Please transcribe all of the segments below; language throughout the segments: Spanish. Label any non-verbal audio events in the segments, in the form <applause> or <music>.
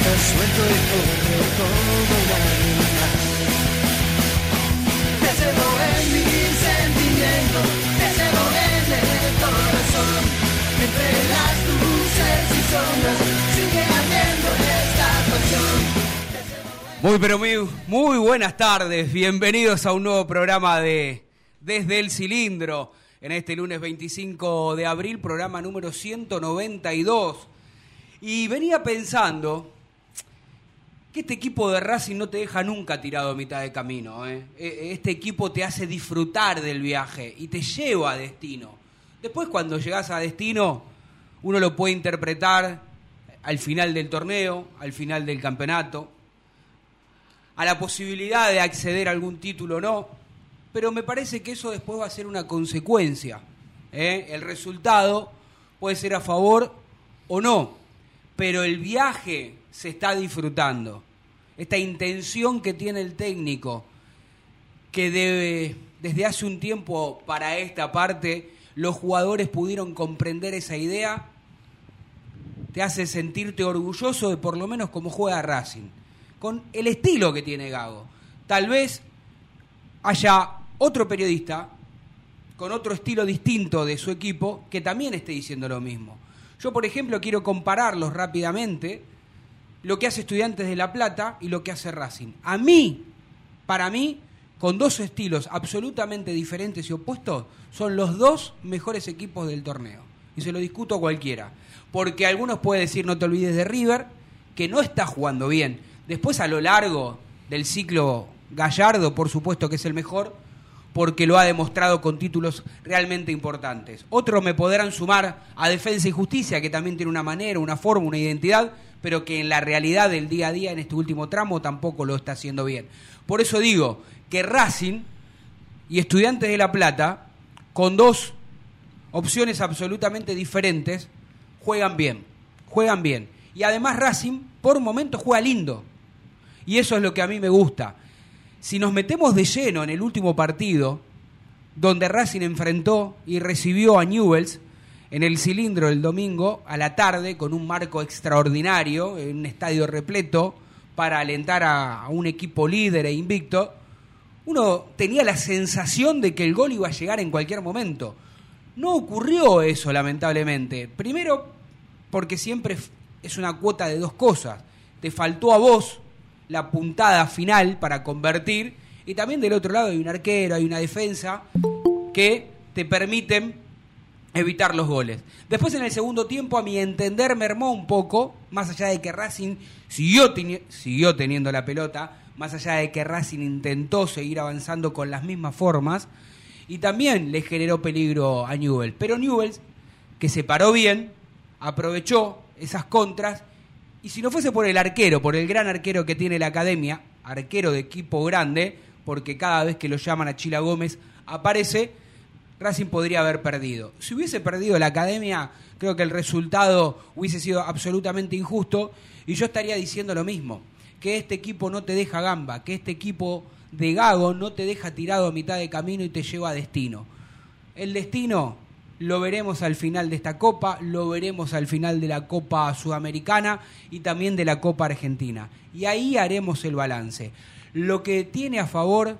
Suelto corazón. Entre las luces y sombras sigue esta. Muy, pero muy, muy buenas tardes. Bienvenidos a un nuevo programa de Desde el Cilindro. En este lunes 25 de abril, programa número 192. Y venía pensando que este equipo de Racing no te deja nunca tirado a mitad de camino. ¿eh? E- Este equipo te hace disfrutar del viaje y te lleva a destino. Después cuando llegas a destino, uno lo puede interpretar al final del torneo, al final del campeonato, a la posibilidad de acceder a algún título o no, pero me parece que eso después va a ser una consecuencia. ¿eh? El resultado puede ser a favor o no, pero el viaje se está disfrutando. Esta intención que tiene el técnico, que desde hace un tiempo para esta parte, los jugadores pudieron comprender esa idea, te hace sentirte orgulloso de por lo menos cómo juega Racing, con el estilo que tiene Gago. Tal vez haya otro periodista con otro estilo distinto de su equipo que también esté diciendo lo mismo. Yo, por ejemplo, quiero compararlos rápidamente lo que hace Estudiantes de La Plata y lo que hace Racing. A mí, para mí, con dos estilos absolutamente diferentes y opuestos, son los dos mejores equipos del torneo. Y se lo discuto a cualquiera. Porque algunos pueden decir, no te olvides de River, que no está jugando bien. Después, a lo largo del ciclo Gallardo, por supuesto que es el mejor, porque lo ha demostrado con títulos realmente importantes. Otros me podrán sumar a Defensa y Justicia, que también tiene una manera, una forma, una identidad, pero que en la realidad del día a día, en este último tramo, tampoco lo está haciendo bien. Por eso digo que Racing y Estudiantes de La Plata, con dos opciones absolutamente diferentes, juegan bien, juegan bien. Y además Racing, por momentos, juega lindo. Y eso es lo que a mí me gusta. Si nos metemos de lleno en el último partido, donde Racing enfrentó y recibió a Newells en el cilindro el domingo a la tarde con un marco extraordinario, en un estadio repleto, para alentar a, a un equipo líder e invicto, uno tenía la sensación de que el gol iba a llegar en cualquier momento. No ocurrió eso, lamentablemente. Primero, porque siempre es una cuota de dos cosas. Te faltó a vos la puntada final para convertir y también del otro lado hay un arquero, hay una defensa que te permiten evitar los goles. Después en el segundo tiempo, a mi entender, mermó un poco, más allá de que Racing siguió, siguió teniendo la pelota, más allá de que Racing intentó seguir avanzando con las mismas formas, y también le generó peligro a Newell. Pero Newell, que se paró bien, aprovechó esas contras, y si no fuese por el arquero, por el gran arquero que tiene la academia, arquero de equipo grande, porque cada vez que lo llaman a Chila Gómez aparece, Racing podría haber perdido. Si hubiese perdido la academia, creo que el resultado hubiese sido absolutamente injusto y yo estaría diciendo lo mismo, que este equipo no te deja gamba, que este equipo de Gago no te deja tirado a mitad de camino y te lleva a destino. El destino lo veremos al final de esta Copa, lo veremos al final de la Copa Sudamericana y también de la Copa Argentina. Y ahí haremos el balance. Lo que tiene a favor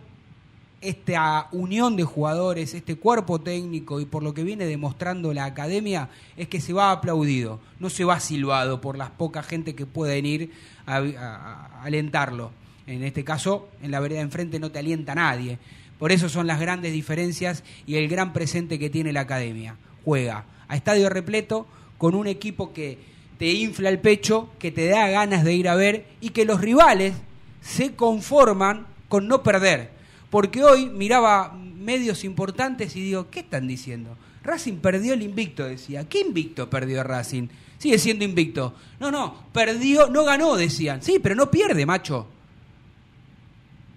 esta unión de jugadores, este cuerpo técnico y por lo que viene demostrando la academia es que se va aplaudido, no se va silbado por las poca gente que pueden ir a, a- alentarlo. En este caso, en la vereda de enfrente no te alienta nadie. Por eso son las grandes diferencias y el gran presente que tiene la academia. Juega a estadio repleto con un equipo que te infla el pecho, que te da ganas de ir a ver y que los rivales se conforman con no perder. Porque hoy miraba medios importantes y digo, ¿qué están diciendo? Racing perdió el invicto, decía. ¿Qué invicto perdió Racing? Sigue siendo invicto. No, no, perdió, no ganó, decían. Sí, pero no pierde, macho.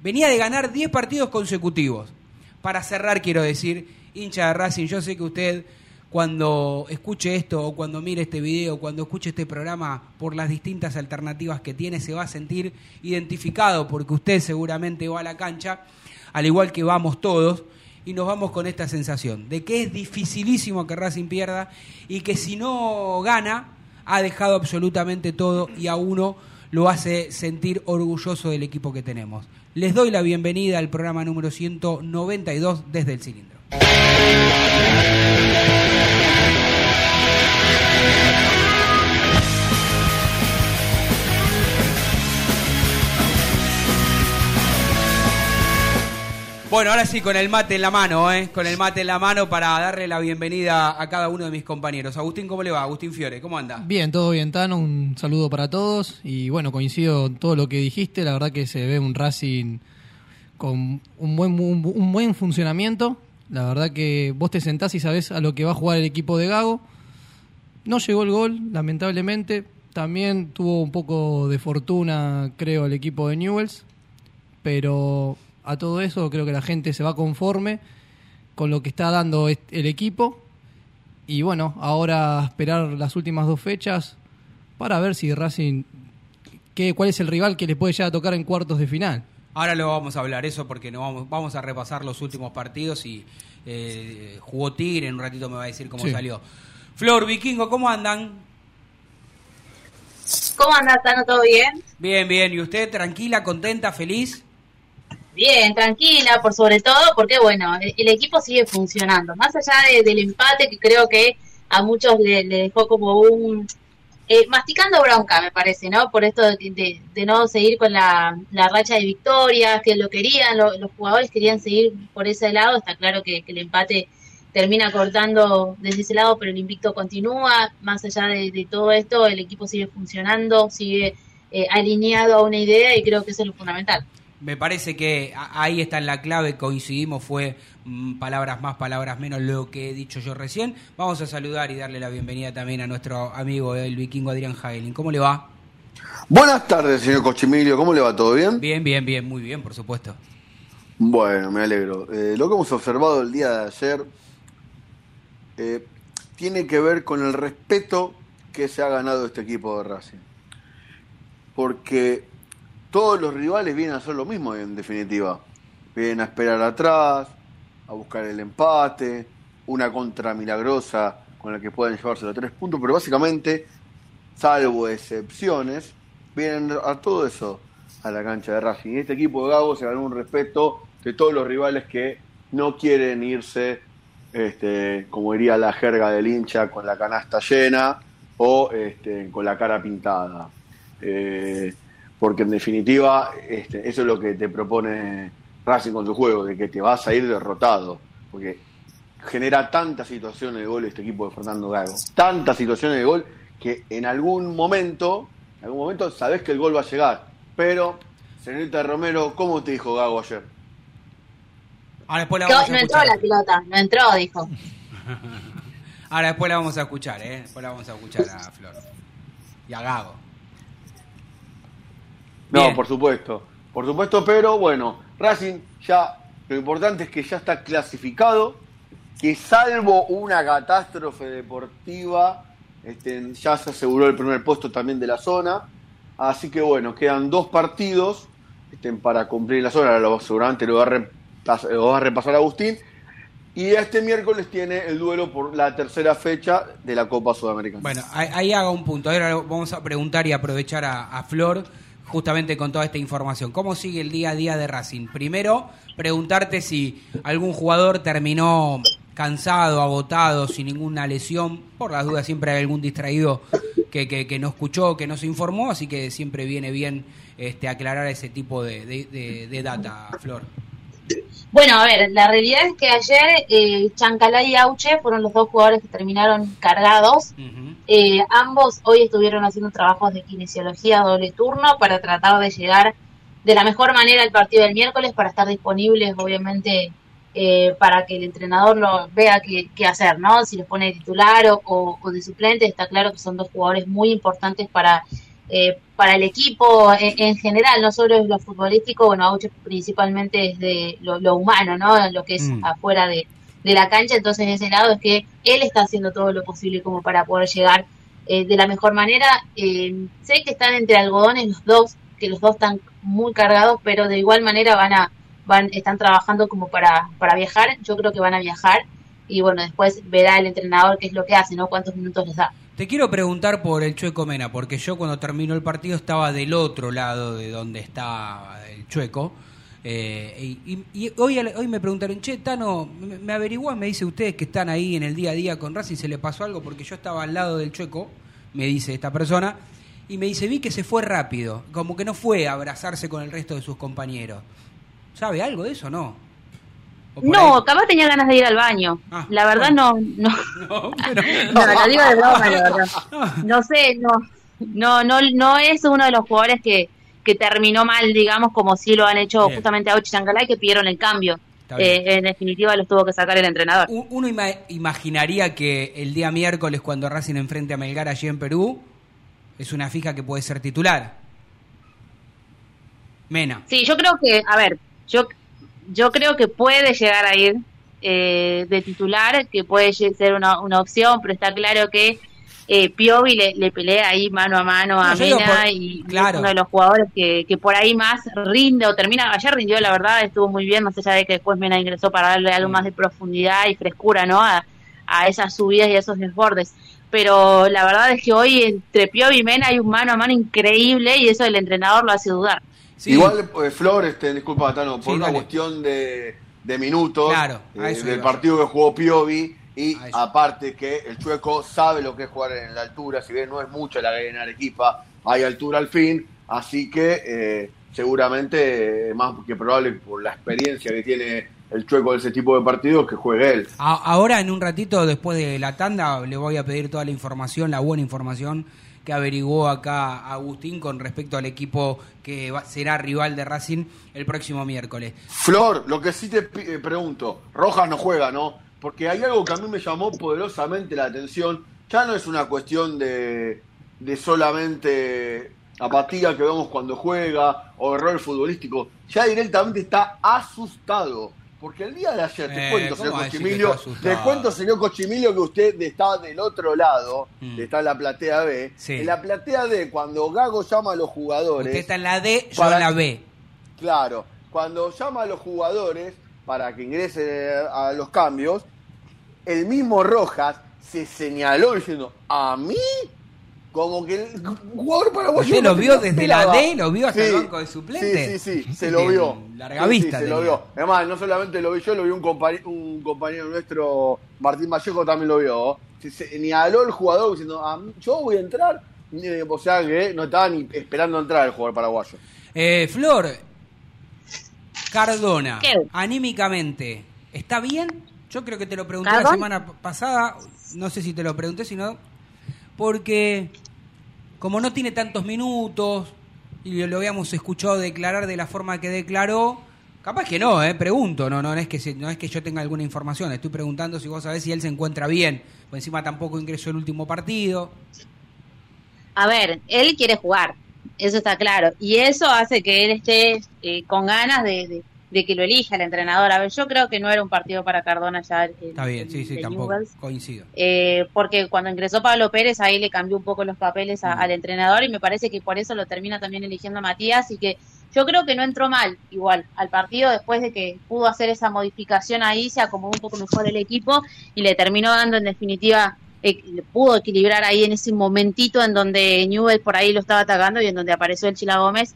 Venía de ganar 10 partidos consecutivos. Para cerrar, quiero decir, hincha de Racing, yo sé que usted cuando escuche esto o cuando mire este video, cuando escuche este programa, por las distintas alternativas que tiene, se va a sentir identificado porque usted seguramente va a la cancha, al igual que vamos todos, y nos vamos con esta sensación de que es dificilísimo que Racing pierda y que si no gana, ha dejado absolutamente todo y a uno lo hace sentir orgulloso del equipo que tenemos. Les doy la bienvenida al programa número 192 desde el cilindro. Bueno, ahora sí, con el mate en la mano, ¿eh? Con el mate en la mano para darle la bienvenida a cada uno de mis compañeros. Agustín, ¿cómo le va? Agustín Fiore, ¿cómo anda? Bien, todo bien, Tano. Un saludo para todos. Y bueno, coincido en todo lo que dijiste. La verdad que se ve un Racing con un buen, un, un buen funcionamiento. La verdad que vos te sentás y sabés a lo que va a jugar el equipo de Gago. No llegó el gol, lamentablemente. También tuvo un poco de fortuna, creo, el equipo de Newells. Pero a todo eso creo que la gente se va conforme con lo que está dando el equipo. Y bueno, ahora esperar las últimas dos fechas para ver si Racing, qué, cuál es el rival que le puede ya tocar en cuartos de final. Ahora lo vamos a hablar eso porque no vamos, vamos a repasar los últimos partidos y eh, jugó Tigre, en un ratito me va a decir cómo Sí. salió. Flor, Vikingo, ¿cómo andan? ¿Cómo andás, Tano? ¿Todo bien? Bien, bien. ¿Y usted tranquila, contenta, feliz? Bien, tranquila, por sobre todo, porque bueno, el, el equipo sigue funcionando. Más allá de- del empate que creo que a muchos le, dejó como un... eh, masticando bronca, me parece, ¿no? Por esto de, de- no seguir con la, la racha de victorias, que lo querían, lo- los jugadores querían seguir por ese lado. Está claro que, que el empate termina cortando desde ese lado, pero el invicto continúa. Más allá de, de todo esto, el equipo sigue funcionando, sigue eh, alineado a una idea y creo que eso es lo fundamental. Me parece que ahí está en la clave, coincidimos, fue mm, palabras más, palabras menos lo que he dicho yo recién. Vamos a saludar y darle la bienvenida también a nuestro amigo el vikingo Adrián Hagelin. ¿Cómo le va? Buenas tardes, señor Cochimilio. ¿Cómo le va? ¿Todo bien? Bien, bien, bien, muy bien, por supuesto. Bueno, me alegro. Eh, lo que hemos observado el día de ayer eh, tiene que ver con el respeto que se ha ganado este equipo de Racing. Porque todos los rivales vienen a hacer lo mismo, en definitiva. Vienen a esperar atrás, a buscar el empate, una contra milagrosa con la que pueden llevarse los tres puntos, pero básicamente, salvo excepciones, vienen a todo eso a la cancha de Racing. Y este equipo de Gago se ganó un respeto de todos los rivales que no quieren irse, este, como diría la jerga del hincha, con la canasta llena o este, con la cara pintada. Eh, porque en definitiva este, eso es lo que te propone Racing con su juego, de que te vas a ir derrotado. Porque genera tantas situaciones de gol este equipo de Fernando Gago, tantas situaciones de gol que en algún momento, en algún momento sabés que el gol va a llegar. Pero, señorita Romero, ¿cómo te dijo Gago ayer? Ahora después la No, vamos a no entró la pelota, no entró, dijo. <laughs> Ahora después la vamos a escuchar, ¿eh? Después la vamos a escuchar a Flor. Y a Gago. No, Bien. por supuesto, por supuesto, pero bueno, Racing ya, lo importante es que ya está clasificado, que salvo una catástrofe deportiva, este, ya se aseguró el primer puesto también de la zona, Así que bueno, quedan dos partidos estén para cumplir las horas, lo, seguramente lo va, a repas- lo va a repasar Agustín. Y este miércoles tiene el duelo por la tercera fecha de la Copa Sudamericana. Bueno, ahí, ahí haga un punto. Ahora vamos a preguntar y aprovechar a, a Flor justamente con toda esta información. ¿Cómo sigue el día a día de Racing? Primero, preguntarte si algún jugador terminó cansado, agotado, sin ninguna lesión. Por las dudas siempre hay algún distraído que, que, que no escuchó, que no se informó, así que siempre viene bien este, aclarar ese tipo de, de- de- de data, Flor. Bueno, a ver, la realidad es que ayer eh, Chancalá y Auche fueron los dos jugadores que terminaron cargados. Eh, ambos hoy estuvieron haciendo trabajos de kinesiología doble turno para tratar de llegar de la mejor manera al partido del miércoles para estar disponibles, obviamente, eh, para que el entrenador lo vea qué, qué hacer, ¿no? Si los pone de titular o, o- o de suplente, está claro que son dos jugadores muy importantes para, eh, para el equipo en, en general, no solo es lo futbolístico, bueno, Auche principalmente es de lo, lo humano, ¿no? Lo que es Mm. afuera de, de la cancha, entonces de ese lado es que él está haciendo todo lo posible como para poder llegar eh, de la mejor manera. Eh, sé que están entre algodones los dos, que los dos están muy cargados, pero de igual manera van a van están trabajando como para para viajar. Yo creo que van a viajar y bueno, después verá el entrenador qué es lo que hace, ¿no? Cuántos minutos les da. Te quiero preguntar por el Chueco Mena, porque yo cuando terminó el partido estaba del otro lado de donde está el Chueco. eh, y, hoy, hoy me preguntaron, che, Tano, me, me me dice ustedes que están ahí en el día a día con Racing, ¿se le pasó algo? Porque yo estaba al lado del Chueco, me dice esta persona, y me dice, vi que se fue rápido, como que no fue a abrazarse con el resto de sus compañeros. ¿Sabe algo de eso o no? ¿O por No, ahí? capaz tenía ganas de ir al baño. Ah, la verdad bueno. no, no, <laughs> No, pero- <laughs> no, lo digo de broma, la verdad. No sé, no, no, no, no es uno de los jugadores que, que terminó mal, digamos, como si lo han hecho Bien. justamente a Ochi Chancalay, que pidieron el cambio. Eh, en definitiva los tuvo que sacar el entrenador. Uno ima- imaginaría que el día miércoles, cuando Racing enfrente a Melgar allí en Perú, es una fija que puede ser titular. Mena. Sí, yo creo que, a ver, yo, yo creo que puede llegar a ir eh, de titular, que puede ser una, una opción, pero está claro que eh, Piovi le, le pelea ahí mano a mano a No, Mena por- y claro. es uno de los jugadores que, que por ahí más rinde o termina. Ayer rindió, la verdad, estuvo muy bien, más allá de que después Mena ingresó para darle algo Mm. más de profundidad y frescura, ¿no? A, a esas subidas y a esos desbordes. Pero la verdad es que hoy entre Piovi y Mena hay un mano a mano increíble y eso el entrenador lo hace dudar. Sí, Igual, eh, Flor, este, disculpa, Tano, por Sí, una dale. cuestión de, de minutos Claro, eh, del partido que jugó Piovi y aparte que el Chueco sabe lo que es jugar en la altura, si bien no es mucho la en Arequipa, hay altura al fin, así que eh, seguramente eh, más que probable por la experiencia que tiene el Chueco de ese tipo de partidos que juegue él. ahora en un ratito, después de la tanda, le voy a pedir toda la información, la buena información que averiguó acá Agustín con respecto al equipo que será rival de Racing el próximo miércoles. Flor, lo que sí te eh, pregunto, Rojas no juega, ¿no? Porque hay algo que a mí me llamó poderosamente la atención. Ya no es una cuestión de, de solamente apatía que vemos cuando juega o error futbolístico. Ya directamente está asustado. Porque el día de ayer, te Eh, cuento, ¿cómo señor Cochimilio, te cuento, señor Cochimilio, que usted está del otro lado, Mm. está en la platea B. Sí. En la platea D, cuando Gago llama a los jugadores. Usted está en la D, yo Para- en la B. Claro, cuando llama a los jugadores para que ingresen a los cambios, el mismo Rojas se señaló diciendo, ¿a mí? Como que el jugador paraguayo... ¿Usted lo vio se desde la. D? ¿Lo vio hasta el banco de suplentes? Sí, sí, sí, se lo vio. Larga Sí, vista sí, se lo vio. Además, no solamente lo vi yo, lo vio un, compañero, un compañero nuestro, Martín Vallejo, también lo vio. Se señaló el jugador diciendo, "¿A mí? yo voy a entrar. O sea que no estaba ni esperando entrar el jugador paraguayo. Eh, Flor, Cardona, ¿Qué? anímicamente, ¿está bien? Yo creo que te lo pregunté la semana pasada, no sé si te lo pregunté, sino porque como no tiene tantos minutos y lo habíamos escuchado declarar de la forma que declaró, capaz que no, eh, pregunto, no, no, es que no es que yo tenga alguna información, estoy preguntando si vos sabés si él se encuentra bien, por encima tampoco ingresó el último partido. A ver, él quiere jugar, eso está claro. Y eso hace que él esté eh, con ganas de- de que lo elija el entrenador. A ver, yo creo que no era un partido para Cardona ya. el- Está bien, sí, sí, tampoco. Newell's. Coincido. Eh, porque cuando ingresó Pablo Pérez ahí le cambió un poco los papeles a- Mm. al entrenador y me parece que por eso lo termina también eligiendo Matías y que yo creo que no entró mal igual al partido después de que pudo hacer esa modificación ahí, se acomodó un poco mejor el equipo y le terminó dando en definitiva, eh, pudo equilibrar ahí en ese momentito en donde Newell por ahí lo estaba atacando y en donde apareció el Chila Gómez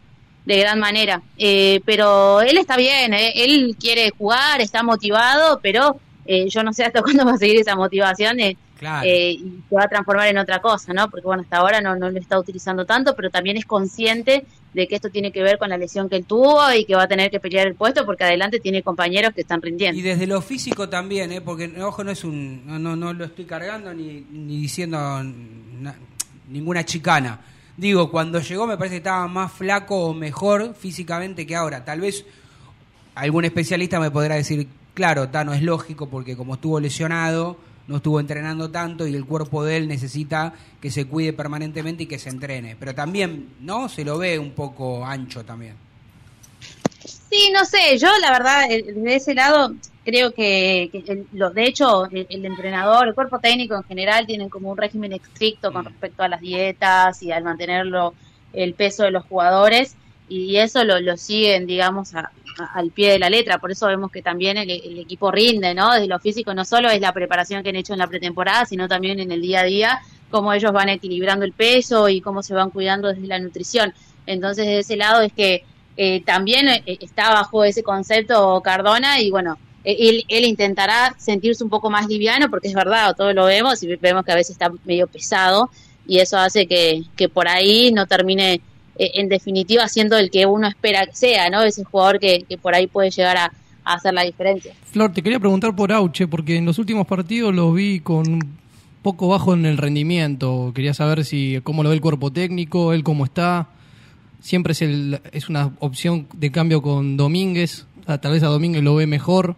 de gran manera. Eh, pero él está bien, eh, él quiere jugar, está motivado, pero eh, yo no sé hasta <laughs> cuándo va a seguir esa motivación. eh, Claro. eh, y se va a transformar en otra cosa, ¿no? Porque bueno, hasta ahora no, no lo está utilizando tanto, pero también es consciente de que esto tiene que ver con la lesión que él tuvo y que va a tener que pelear el puesto porque adelante tiene compañeros que están rindiendo. Y desde lo físico también, ¿eh? porque ojo, no es un, no, no, no lo estoy cargando ni, ni diciendo na- ninguna chicana. Digo, cuando llegó me parece que estaba más flaco o mejor físicamente que ahora. Tal vez algún especialista me podrá decir, claro, Tano, es lógico porque como estuvo lesionado, no estuvo entrenando tanto y el cuerpo de él necesita que se cuide permanentemente y que se entrene. Pero también, ¿no? Se lo ve un poco ancho también. Sí, no sé, yo la verdad, eh, desde ese lado, creo que, que el- lo, de hecho, el, el entrenador, el cuerpo técnico en general, tienen como un régimen estricto con Mm. respecto a las dietas y al mantenerlo el peso de los jugadores, y eso lo, lo siguen, digamos, a- a- al pie de la letra. Por eso vemos que también el, el equipo rinde, ¿no? Desde lo físico no solo es la preparación que han hecho en la pretemporada, sino también en el día a día, cómo ellos van equilibrando el peso y cómo se van cuidando desde la nutrición. Entonces, de ese lado es que eh, también eh, está bajo ese concepto Cardona y bueno, eh, él, intentará sentirse un poco más liviano porque es verdad, todos lo vemos y vemos que a veces está medio pesado y eso hace que, que por ahí no termine eh, en definitiva siendo el que uno espera que sea, ¿no? Ese jugador que, que por ahí puede llegar a, hacer la diferencia. Flor, te quería preguntar por Auche, porque en los últimos partidos los vi con un poco bajo en el rendimiento. Quería saber si cómo lo ve el cuerpo técnico, él cómo está. Siempre es, el, es una opción de cambio con Domínguez. Ah, Tal vez a Domínguez lo ve mejor.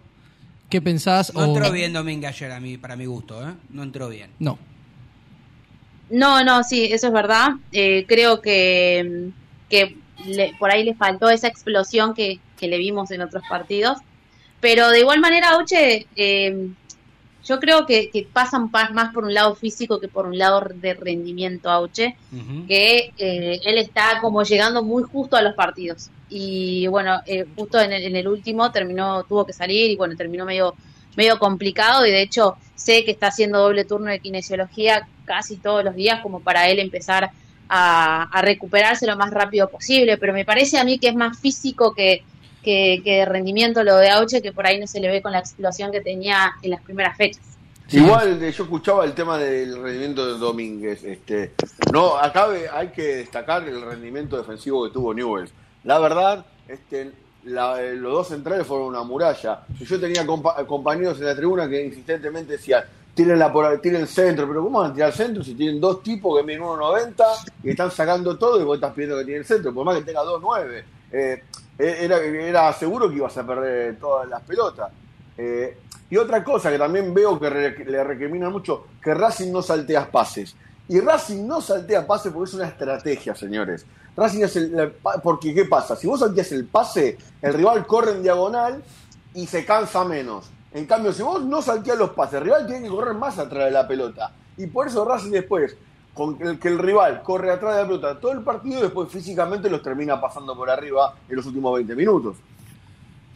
¿Qué pensás? No O- entró bien Domínguez ayer a mí, para mi gusto, ¿eh? No entró bien. No. No, no, sí, eso es verdad. Eh, creo que, que le- por ahí le faltó esa explosión que, que le vimos en otros partidos. Pero de igual manera, Auche, eh, yo creo que, que pasan pa- más por un lado físico que por un lado de rendimiento, Auche, que eh, él está como llegando muy justo a los partidos. Y bueno, eh, justo en el, en el último terminó, tuvo que salir y bueno, terminó medio, medio complicado. Y de hecho sé que está haciendo doble turno de kinesiología casi todos los días como para él empezar a, a recuperarse lo más rápido posible, pero me parece a mí que es más físico que, que, que rendimiento lo de Auche, que por ahí no se le ve con la explosión que tenía en las primeras fechas. Igual yo escuchaba el tema del rendimiento de Domínguez. Este, no, acá hay que destacar el rendimiento defensivo que tuvo Newell's. La verdad, este, eh, los dos centrales fueron una muralla. Yo tenía compa- compañeros en la tribuna que insistentemente decían, tírenla por tiren centro, pero ¿cómo van a tirar centro si tienen dos tipos que miden 1.90 y están sacando todo y vos estás pidiendo que tiene el centro? Por más que tenga 2.9. Eh, era, era seguro que ibas a perder todas las pelotas. Eh, y otra cosa que también veo que le recriminan mucho, que Racing no saltea pases. Y Racing no saltea pases porque es una estrategia, señores. Racing es el, porque ¿qué pasa? Si vos salteas el pase, el rival corre en diagonal y se cansa menos. En cambio, si vos no salteas los pases, el rival tiene que correr más atrás de la pelota. Y por eso Racing después, con el que el rival corre atrás de la pelota todo el partido, después físicamente los termina pasando por arriba en los últimos 20 minutos.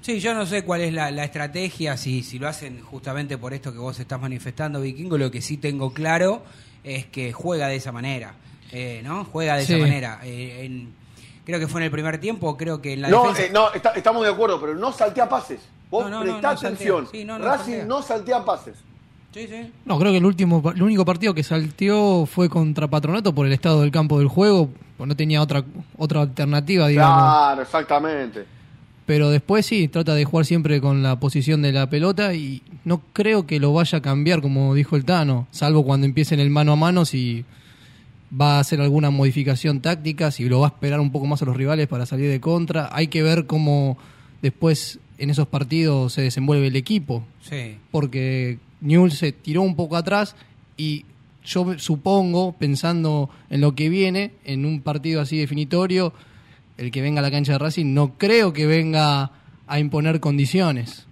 Sí, yo no sé cuál es la, la estrategia, si, si lo hacen justamente por esto que vos estás manifestando, Vikingo, lo que sí tengo claro es que juega de esa manera, eh, ¿no? Juega de Sí. esa manera. Eh, en- creo que fue en el primer tiempo, creo que en la No, defensa... eh, no está- estamos de acuerdo, pero no saltea pases. Vos No, prestá no atención. Sí, no, no Racing saltea. no saltea pases. Sí, sí. No, creo que el último, el único partido que salteó fue contra Patronato por el estado del campo del juego, pues no tenía otra otra alternativa, digamos. Claro, exactamente. Pero después sí, trata de jugar siempre con la posición de la pelota y no creo que lo vaya a cambiar, como dijo el Tano, salvo cuando empiecen el mano a mano, si va a hacer alguna modificación táctica, si lo va a esperar un poco más a los rivales para salir de contra. Hay que ver cómo después en esos partidos se desenvuelve el equipo, Sí. porque Newell se tiró un poco atrás y yo supongo, pensando en lo que viene, en un partido así definitorio, el que venga a la cancha de Racing, no creo que venga a imponer condiciones.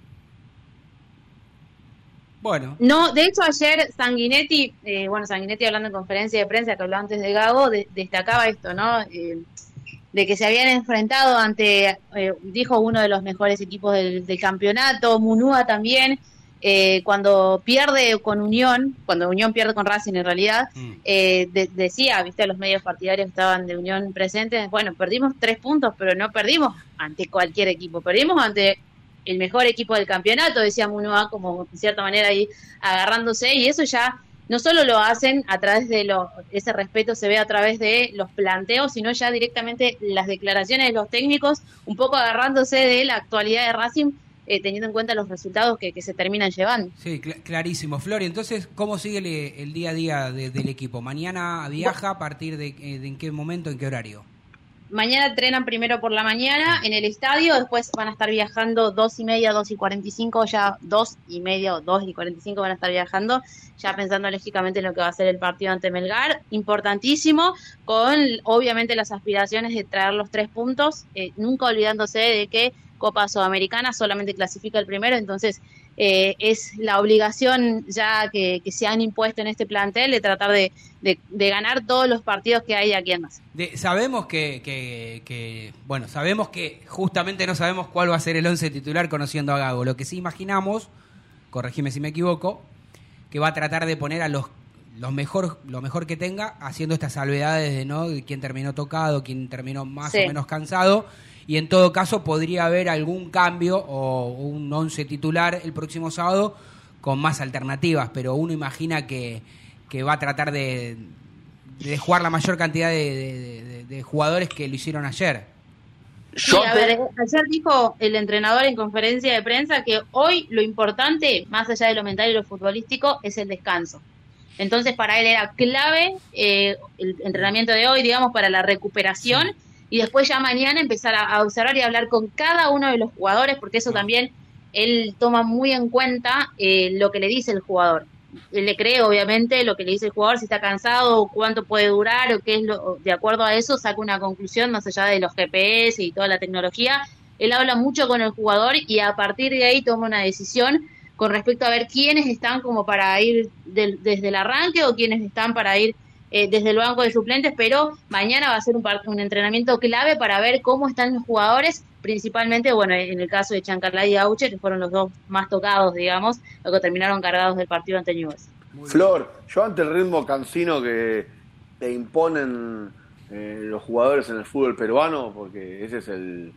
Bueno, No, de hecho ayer Sanguinetti, eh, bueno, Sanguinetti hablando en conferencia de prensa que habló antes de Gago, de- destacaba esto, ¿no? Eh, de que se habían enfrentado ante, eh, dijo uno de los mejores equipos del, del campeonato, Munúa también, eh, cuando pierde con Unión, cuando Unión pierde con Racing en realidad, mm, eh, de- decía, viste, los medios partidarios que estaban de Unión presentes, bueno, perdimos tres puntos, pero no perdimos ante cualquier equipo, perdimos ante el mejor equipo del campeonato, decía Munua, como en cierta manera ahí agarrándose, y eso ya no solo lo hacen a través de lo, ese respeto se ve a través de los planteos, sino ya directamente las declaraciones de los técnicos, un poco agarrándose de la actualidad de Racing, eh, teniendo en cuenta los resultados que, que se terminan llevando. sí, cl- clarísimo. Flor, entonces, ¿cómo sigue el, el día a día de- del equipo? ¿Mañana viaja? ¿A partir de, eh, de en qué momento, en qué horario? Mañana entrenan primero por la mañana en el estadio, después van a estar viajando dos y media, dos y cuarenta y cinco, ya dos y media o dos y cuarenta y cinco van a estar viajando, ya pensando lógicamente en lo que va a ser el partido ante Melgar, importantísimo, con obviamente las aspiraciones de traer los tres puntos, eh, nunca olvidándose de que Copa Sudamericana solamente clasifica el primero, entonces eh, es la obligación ya que, que se han impuesto en este plantel de tratar de, de- de ganar todos los partidos que hay aquí en más. De- sabemos que, que- que- bueno, sabemos que justamente no sabemos cuál va a ser el once titular conociendo a Gago. Lo que sí imaginamos, corregime si me equivoco, que va a tratar de poner a los, los mejor, lo mejor que tenga, haciendo estas salvedades de no de quién terminó tocado, quién terminó más Sí. o menos cansado. Y en todo caso podría haber algún cambio o un once titular el próximo sábado con más alternativas, pero uno imagina que, que va a tratar de, de jugar la mayor cantidad de, de- de- de jugadores que lo hicieron ayer. Sí, a ver, ayer dijo el entrenador en conferencia de prensa que hoy lo importante, más allá de lo mental y lo futbolístico, es el descanso. Entonces, para él era clave eh, el entrenamiento de hoy, digamos, para la recuperación y después ya mañana empezar a, a observar y hablar con cada uno de los jugadores, porque eso también él toma muy en cuenta eh, lo que le dice el jugador. Él le cree, obviamente, lo que le dice el jugador, si está cansado, cuánto puede durar, o qué es lo. De acuerdo a eso, saca una conclusión más allá de los GPS y toda la tecnología. Él habla mucho con el jugador y a partir de ahí toma una decisión con respecto a ver quiénes están como para ir del- desde el arranque o quiénes están para ir eh, desde el banco de suplentes, pero mañana va a ser un, un entrenamiento clave para ver cómo están los jugadores, principalmente, bueno, en el caso de Chancalay y Auche, que fueron los dos más tocados, digamos, los que terminaron cargados del partido ante Newell's. Flor, yo ante el ritmo cansino que te imponen eh, los jugadores en el fútbol peruano, porque ese es el,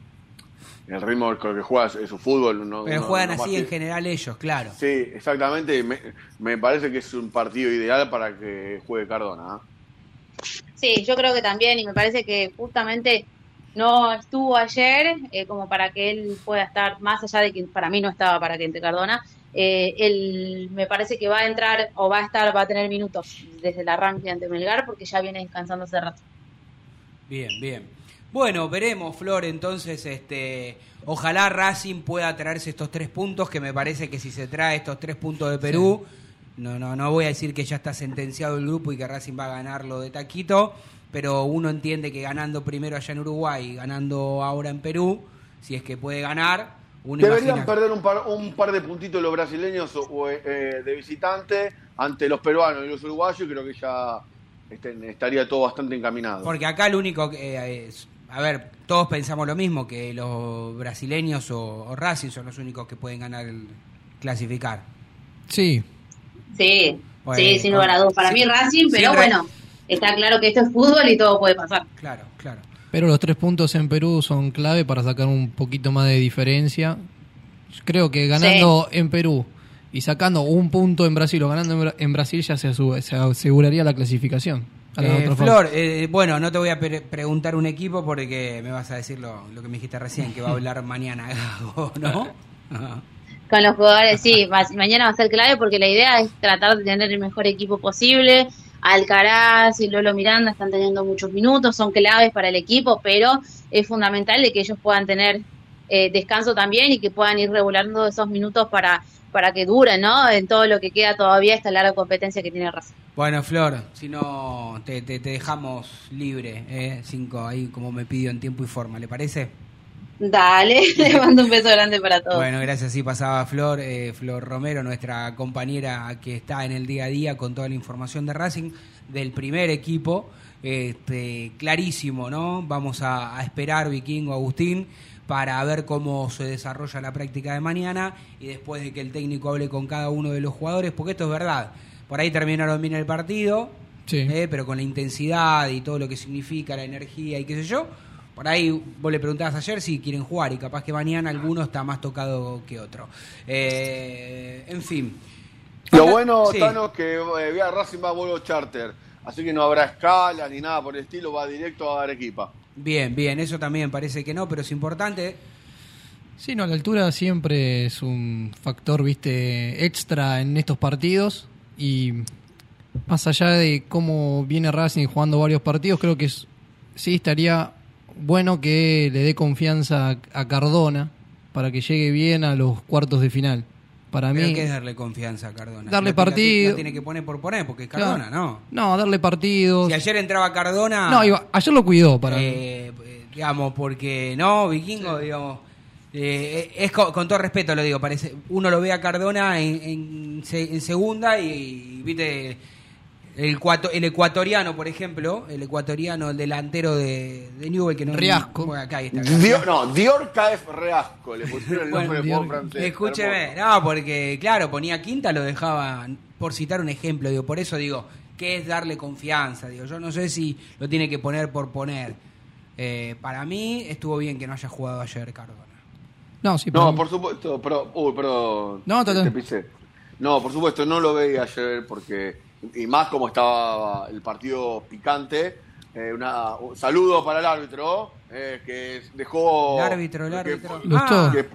el ritmo con el que juega es su fútbol. No, Pero no- juegan no así más en general ellos, claro. Sí, exactamente. Me, me parece que es un partido ideal para que juegue Cardona. ¿ah? Sí, yo creo que también, y me parece que justamente no estuvo ayer eh, como para que él pueda estar, más allá de que para mí no estaba para que entre Cardona, eh, él me parece que va a entrar o va a estar, va a tener minutos desde el arranque ante Melgar porque ya viene descansando hace rato. Bien, bien. Bueno, veremos, Flor, entonces, este, ojalá Racing pueda traerse estos tres puntos, que me parece que si se trae estos tres puntos de Perú, no, no, no voy a decir que ya está sentenciado el grupo y que Racing va a ganarlo de taquito, pero uno entiende que ganando primero allá en Uruguay y ganando ahora en Perú, si es que puede ganar, uno Deberían imagina... perder un par, un par de puntitos los brasileños o, o, eh, de visitante ante los peruanos y los uruguayos. y Creo que ya este, estaría todo bastante encaminado. Porque acá el único que eh, es- a ver, todos pensamos lo mismo, que los brasileños o, o Racing son los únicos que pueden ganar el clasificar. Sí, Sí, Bueno, sí, sin lugar a dudas. Para sí, mí Racing, pero sí, bueno, está claro que esto es fútbol y todo puede pasar. Claro, claro. pero los tres puntos en Perú son clave para sacar un poquito más de diferencia. Creo que ganando en Perú y sacando un punto en Brasil o ganando en, Bra- en Brasil ya se, asu- se aseguraría la clasificación. Eh. Flor, eh, bueno, no te voy a pre- preguntar un equipo porque me vas a decir lo, lo que me dijiste recién, que va a <laughs> hablar mañana Gago, ¿no? <laughs> Con los jugadores, sí, ma- mañana va a ser clave porque la idea es tratar de tener el mejor equipo posible. Alcaraz y Lolo Miranda están teniendo muchos minutos, son claves para el equipo, pero es fundamental de que ellos puedan tener eh, descanso también y que puedan ir regulando esos minutos para, para que duren, ¿no? En todo lo que queda todavía esta larga competencia que tiene Racing. Bueno, Flor, si no, te, te- te dejamos libre, ¿eh? Cinco, ahí como me pidió en tiempo y forma, ¿le parece? Dale, <laughs> le mando un beso grande para todos. Bueno, gracias. Sí, pasaba Flor, eh, Flor Romero, nuestra compañera que está en el día a día con toda la información de Racing del primer equipo. Este, clarísimo, ¿no? Vamos a, a esperar, Vikingo, Agustín, para ver cómo se desarrolla la práctica de mañana y después de que el técnico hable con cada uno de los jugadores, porque esto es verdad. Por ahí terminaron bien el partido, Sí. eh, pero con la intensidad y todo lo que significa la energía y qué sé yo. Por ahí vos le preguntabas ayer si quieren jugar y capaz que mañana alguno está más tocado que otro. Eh, en fin. Lo bueno, sí. Tano, es que eh, vía Racing va a vuelo charter. Así que no habrá escalas ni nada por el estilo, va directo a Arequipa. Bien, bien, eso también parece que no, pero es importante. Sí, no, la altura siempre es un factor, viste, extra en estos partidos y más allá de cómo viene Racing jugando varios partidos, creo que sí estaría bueno que le dé confianza a Cardona para que llegue bien a los cuartos de final. Para Pero mí, ¿qué es darle confianza a Cardona? Darle La- partido. La tiene que poner por poner, porque es. Cardona, ¿no? no, darle partidos. Si ayer entraba Cardona. No, iba- ayer lo cuidó para eh, eh, digamos, porque no, vikingo, digamos. eh, es con, con todo respeto lo digo, parece uno lo ve a Cardona en, en en segunda y, y, viste el, cuato- el ecuatoriano, por ejemplo, el ecuatoriano, el delantero de, de Newell que no Riasco. Bueno, acá está. Dior, no, Dior KF Reasco, le pusieron el Bueno, nombre de Dior- jugador francés. Escúcheme, Hermoso. no, porque claro, ponía quinta, lo dejaba, por citar un ejemplo, digo, por eso digo, ¿qué es darle confianza? Digo, yo no sé si lo tiene que poner por poner. Eh, para mí estuvo bien que no haya jugado ayer Cardona. No, sí, No, pero- por supuesto, pero, uy, perdón. No, te, te pisé. No, por supuesto, no lo veía ayer porque, y más como estaba el partido picante, eh, una, un saludo para el árbitro, eh, que dejó... El árbitro, el que- árbitro. Que,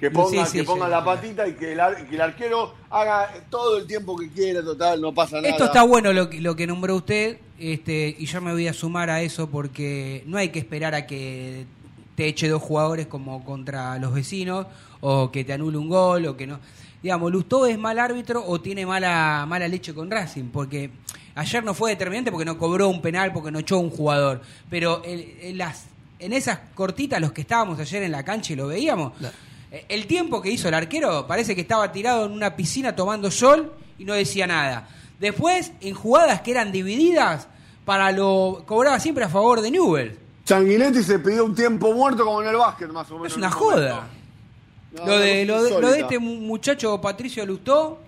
que ponga, Sí, sí, que ponga sí. la patita y que el, ar- que el arquero haga todo el tiempo que quiera, total, no pasa nada. Esto está bueno lo que, lo que nombró usted, este, y yo me voy a sumar a eso porque no hay que esperar a que te eche dos jugadores como contra los vecinos, o que te anule un gol, o que no. Digamos, Lustó es mal árbitro o tiene mala, mala leche con Racing, porque ayer no fue determinante porque no cobró un penal, porque no echó un jugador. Pero en, en las, en esas cortitas, los que estábamos ayer en la cancha y lo veíamos, eh, El tiempo que hizo el arquero parece que estaba tirado en una piscina tomando sol y no decía nada. Después, en jugadas que eran divididas, para lo cobraba siempre a favor de Newell. Sanguinetti se pidió un tiempo muerto como en el básquet, más o menos. Es una joda. No, lo, de, lo, de, lo de este mu- muchacho Patricio Lustó,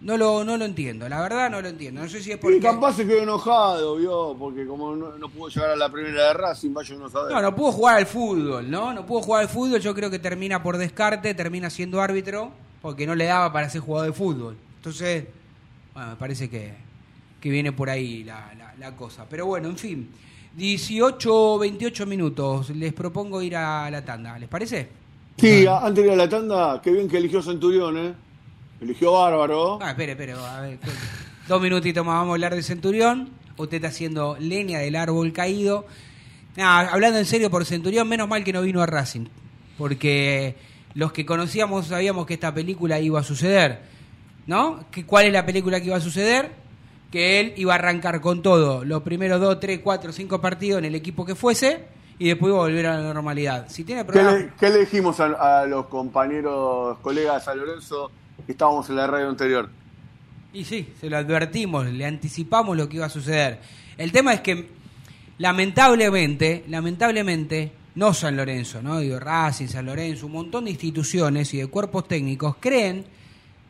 no lo, no lo entiendo. La verdad no lo entiendo. No sé si es Y capaz se quedó enojado, vio, porque como no, no pudo llegar a la primera de Racing, vaya uno a saber. No, no pudo jugar al fútbol, ¿no? No pudo jugar al fútbol, yo creo que termina por descarte, termina siendo árbitro, porque no le daba para ser jugador de fútbol. Entonces, bueno, me parece que, que viene por ahí la, la- la cosa. Pero bueno, en fin, 18, 28 minutos, les propongo ir a la tanda, ¿les parece? Sí, a- antes de ir a la tanda, qué bien que eligió Centurión, ¿eh? Eligió bárbaro. Ah, espere, espere, a ver, dos minutitos más, vamos a hablar de Centurión. Usted está haciendo leña del árbol caído. Ah, hablando en serio por Centurión, menos mal que no vino a Racing. Porque los que conocíamos sabíamos que esta película iba a suceder. ¿No? ¿Que- ¿Cuál es la película que iba a suceder? Que él iba a arrancar con todo, los primeros dos, tres, cuatro, cinco partidos en el equipo que fuese y después a volver a la normalidad. Si tiene ¿Qué problemas. le, qué le dijimos a, a los compañeros, colegas de San Lorenzo que estábamos en la radio anterior? Y sí, se lo advertimos, le anticipamos lo que iba a suceder. El tema es que, lamentablemente, lamentablemente, no San Lorenzo, ¿no? Digo, Racing, San Lorenzo, un montón de instituciones y de cuerpos técnicos creen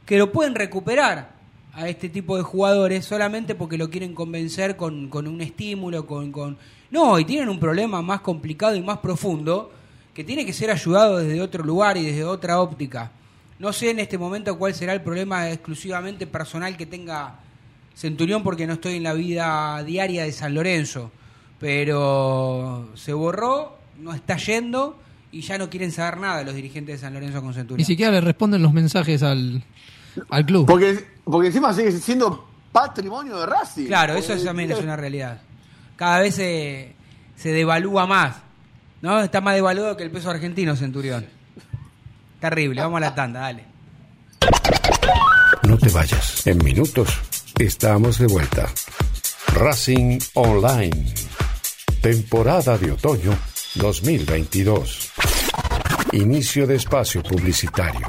que lo pueden recuperar a este tipo de jugadores solamente porque lo quieren convencer con, con un estímulo, con, con... No, y tienen un problema más complicado y más profundo que tiene que ser ayudado desde otro lugar y desde otra óptica. No sé en este momento cuál será el problema exclusivamente personal que tenga Centurión porque no estoy en la vida diaria de San Lorenzo, pero se borró, no está yendo y ya no quieren saber nada los dirigentes de San Lorenzo con Centurión. Ni siquiera le responden los mensajes al, al club. Porque, porque encima sigue siendo patrimonio de Racing. Claro, eso Porque- también es una realidad. Cada vez se, se devalúa más, ¿no? Está más devaluado que el peso argentino, Centurión. Terrible, vamos a la tanda, dale. No te vayas. En minutos estamos de vuelta. Racing Online. Temporada de otoño 2022. Inicio de espacio publicitario.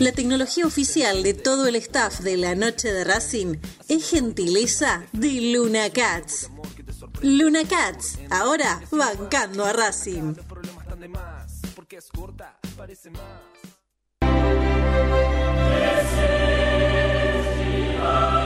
La tecnología oficial de todo el staff de la noche de Racing es gentileza de Luna Cats. Luna Cats, ahora bancando a Racing. Google,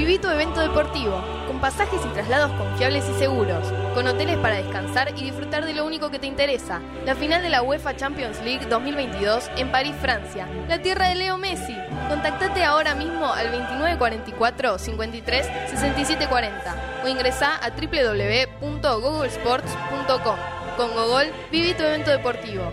viví tu evento deportivo, con pasajes y traslados confiables y seguros, con hoteles para descansar y disfrutar de lo único que te interesa, la final de la UEFA Champions League 2022 en París, Francia, la tierra de Leo Messi. Contactate ahora mismo al 2944 53 6740 o ingresa a www.googlesports.com. Con Google, viví tu evento deportivo.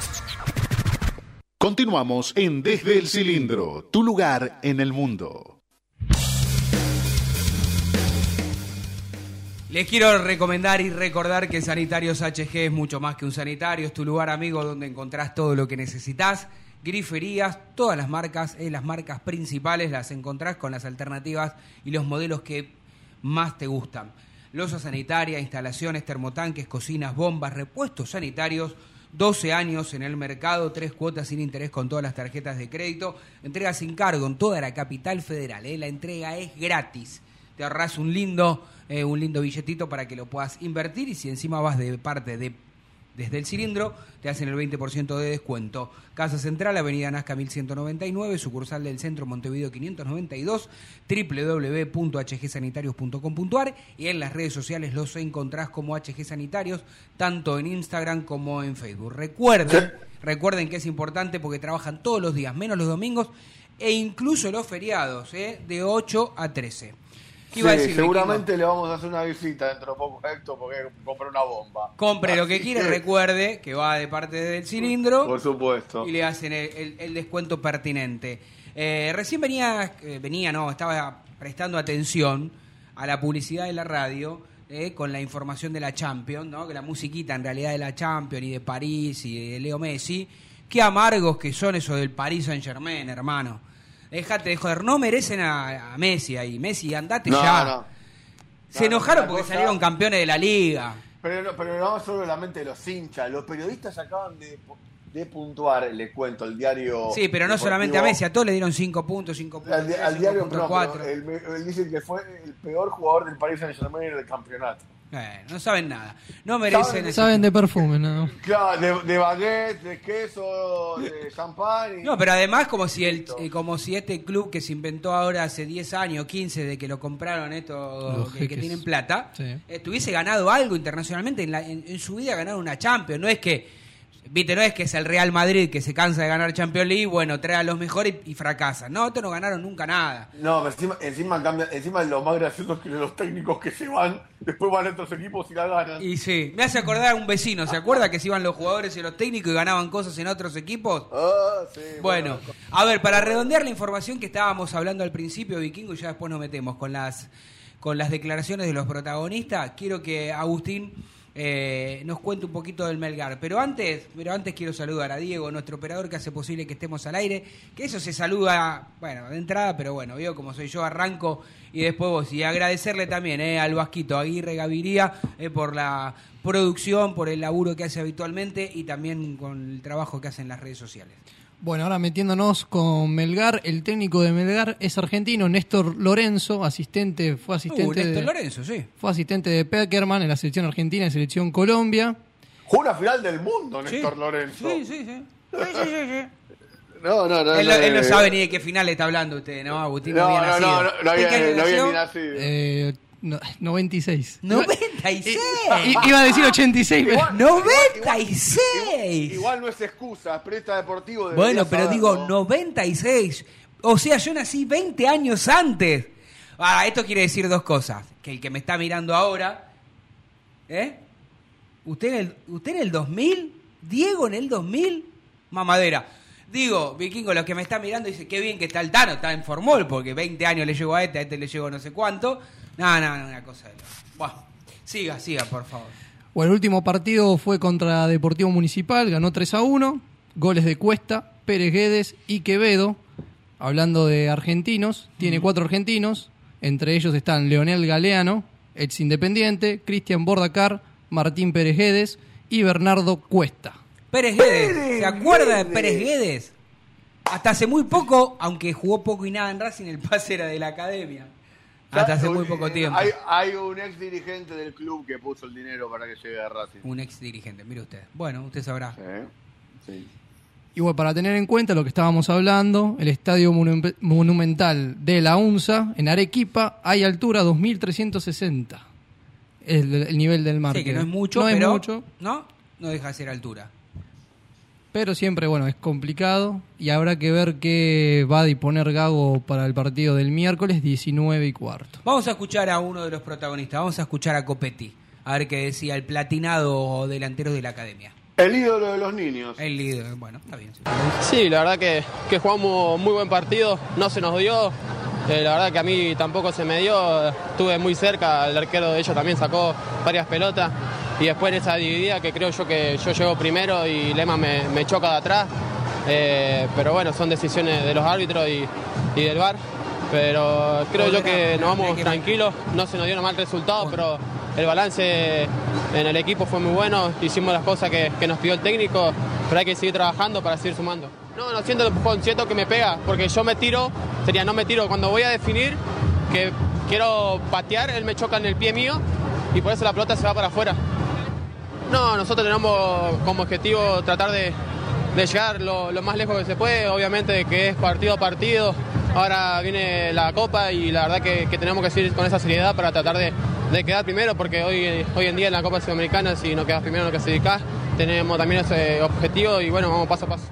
Continuamos en Desde el Cilindro, tu lugar en el mundo. Les quiero recomendar y recordar que Sanitarios HG es mucho más que un sanitario, es tu lugar amigo donde encontrás todo lo que necesitas, griferías, todas las marcas, eh, las marcas principales las encontrás con las alternativas y los modelos que más te gustan. Losa sanitaria, instalaciones, termotanques, cocinas, bombas, repuestos sanitarios, 12 años en el mercado, tres cuotas sin interés con todas las tarjetas de crédito, entrega sin cargo en toda la capital federal, ¿eh? la entrega es gratis. Te ahorras un lindo, eh, un lindo billetito para que lo puedas invertir y si encima vas de parte de desde el cilindro, te hacen el 20% de descuento. Casa Central, Avenida Nazca 1199, sucursal del Centro Montevideo 592, www.hgsanitarios.com.ar y en las redes sociales los encontrás como HG Sanitarios, tanto en Instagram como en Facebook. Recuerden, recuerden que es importante porque trabajan todos los días, menos los domingos e incluso los feriados, ¿eh? de 8 a 13. ¿Qué iba a Sí, decir, seguramente le vamos a hacer una visita dentro de poco a Héctor porque compré una bomba. Compre lo que quiere, recuerde que va de parte del cilindro Por supuesto. y le hacen el, el- el descuento pertinente. Eh, recién venía, eh, venía, no, estaba prestando atención a la publicidad de la radio eh, con la información de la Champions, ¿no? que la musiquita en realidad de la Champions y de París y de Leo Messi. Qué amargos que son esos del Paris Saint Germain, hermano. Déjate de joder, no merecen a, a Messi ahí. Messi, andate No, ya. no. Se No, enojaron porque cosa- salieron campeones de la liga. Pero no, pero no solo la mente de los hinchas, los periodistas acaban de, de puntuar, le cuento, el diario. Sí, pero no deportivo. solamente a Messi, a todos le dieron 5 puntos, 5 puntos. Al, al diario, no, 4. pero él, él dice que fue el peor jugador del Paris Saint Germain del campeonato. No saben nada. No merecen ¿Saben? ese- Saben de perfume, ¿no? Claro, de, de baguette, de queso, de champán. y- No, pero además como si el eh, como si este club que se inventó ahora hace 10 años, 15 de que lo compraron estos que, que jeques. tienen plata, Sí. eh, tuviese ganado algo internacionalmente en, la- en- en su vida ganaron una Champions, no es que Viste, no es que es el Real Madrid que se cansa de ganar Champions League, bueno, trae a los mejores y, y fracasa. No, estos no ganaron nunca nada. No, pero encima, encima, cambia, encima lo más gracioso es que los técnicos que se van, después van a otros equipos y la ganan. Y sí, me hace acordar a un vecino, ¿se acuerda que se iban los jugadores y los técnicos y ganaban cosas en otros equipos? Ah, sí, Bueno, a ver, para redondear la información que estábamos hablando al principio, Vikingo, y ya después nos metemos con las, con las declaraciones de los protagonistas, quiero que Agustín eh, nos cuente un poquito del Melgar. Pero antes, pero antes quiero saludar a Diego, nuestro operador que hace posible que estemos al aire, que eso se saluda, bueno, de entrada, pero bueno, veo como soy yo, arranco y después vos. Y agradecerle también eh, al Vasquito Aguirre Gaviria eh, por la producción, por el laburo que hace habitualmente y también con el trabajo que hace en las redes sociales. Bueno, ahora metiéndonos con Melgar, el técnico de Melgar es argentino, Néstor Lorenzo, asistente, fue asistente Uh, Néstor de, Lorenzo, sí. fue asistente de Peckerman en la selección argentina y selección Colombia. Jugó una final del mundo, Néstor Lorenzo. <laughs> Sí, sí, sí. No, no, no. Él, no, él no eh, sabe ni de qué final está hablando usted, ¿no? Agustín no, No, había no, no, no, no había, ¿En qué año no había ni nacido. Eh, no- 96. ¡96! I- Iba a decir 86, pero- Igual- ¡96! Igual no es excusa, es periodista deportivo. Bueno, pero saberlo. digo, 96. O sea, yo nací 20 años antes. Ah, esto quiere decir dos cosas. Que el que me está mirando ahora, ¿eh? ¿Usted en el, usted en el 2000? ¿Diego en el 2000? Mamadera. Digo, Vikingo, los que me están mirando dice, qué bien que está el Tano, está en Formol, porque 20 años le llegó a este, a este le llegó no sé cuánto. No, no, no, una cosa de loco. Buah. Siga, siga, por favor. Bueno, el último partido fue contra Deportivo Municipal, ganó 3 a 1, goles de Cuesta, Pérez Guedes y Quevedo. Hablando de argentinos, tiene cuatro argentinos, entre ellos están Leonel Galeano, ex independiente, Cristian Bordacar, Martín Pérez Guedes y Bernardo Cuesta. Pérez Guedes, ¿se acuerda de Pérez Guedes? Hasta hace muy poco, aunque jugó poco y nada en Racing, el pase era de la academia. Hasta hace muy poco tiempo. Hay, hay un ex dirigente del club que puso el dinero para que llegue a Racing. Un ex dirigente, mire usted. Bueno, usted sabrá. Sí. Y bueno, para tener en cuenta lo que estábamos hablando, el Estadio Monu- Monumental de la UNSA, en Arequipa, hay altura 2360. El, el nivel del mar. Sí, que no es mucho, No es pero mucho, ¿no? No deja de ser altura. Pero siempre, bueno, es complicado. Y habrá que ver qué va a disponer Gago para el partido del miércoles 19 y cuarto. Vamos a escuchar a uno de los protagonistas, vamos a escuchar a Copetti, a ver qué decía el platinado delantero de la academia. El ídolo de los niños. El líder, bueno, está bien. sí. Sí, la verdad que, que jugamos muy buen partido, no se nos dio. Eh, la verdad que a mí tampoco se me dio, estuve muy cerca, el arquero de ellos también sacó varias pelotas. Y después en esa dividida que creo yo que yo llego primero y Lema me, choca de atrás. Eh, pero bueno, son decisiones de los árbitros y, y del VAR. Pero creo yo que nos vamos tranquilos, no se nos dio un mal resultado, pero el balance en el equipo fue muy bueno, hicimos las cosas que, que nos pidió el técnico, pero hay que seguir trabajando para seguir sumando. No, no siento el empujón, siento que me pega, porque yo me tiro, sería no me tiro, cuando voy a definir que quiero patear, él me choca en el pie mío y por eso la pelota se va para afuera. No, nosotros tenemos como objetivo tratar de, llegar lo, más lejos que se puede, obviamente que es partido a partido. Ahora viene la Copa y la verdad que, tenemos que seguir con esa seriedad para tratar de, quedar primero, porque hoy, hoy en día en la Copa Sudamericana, si no quedas primero, no clasificás, tenemos también ese objetivo y bueno, vamos paso a paso.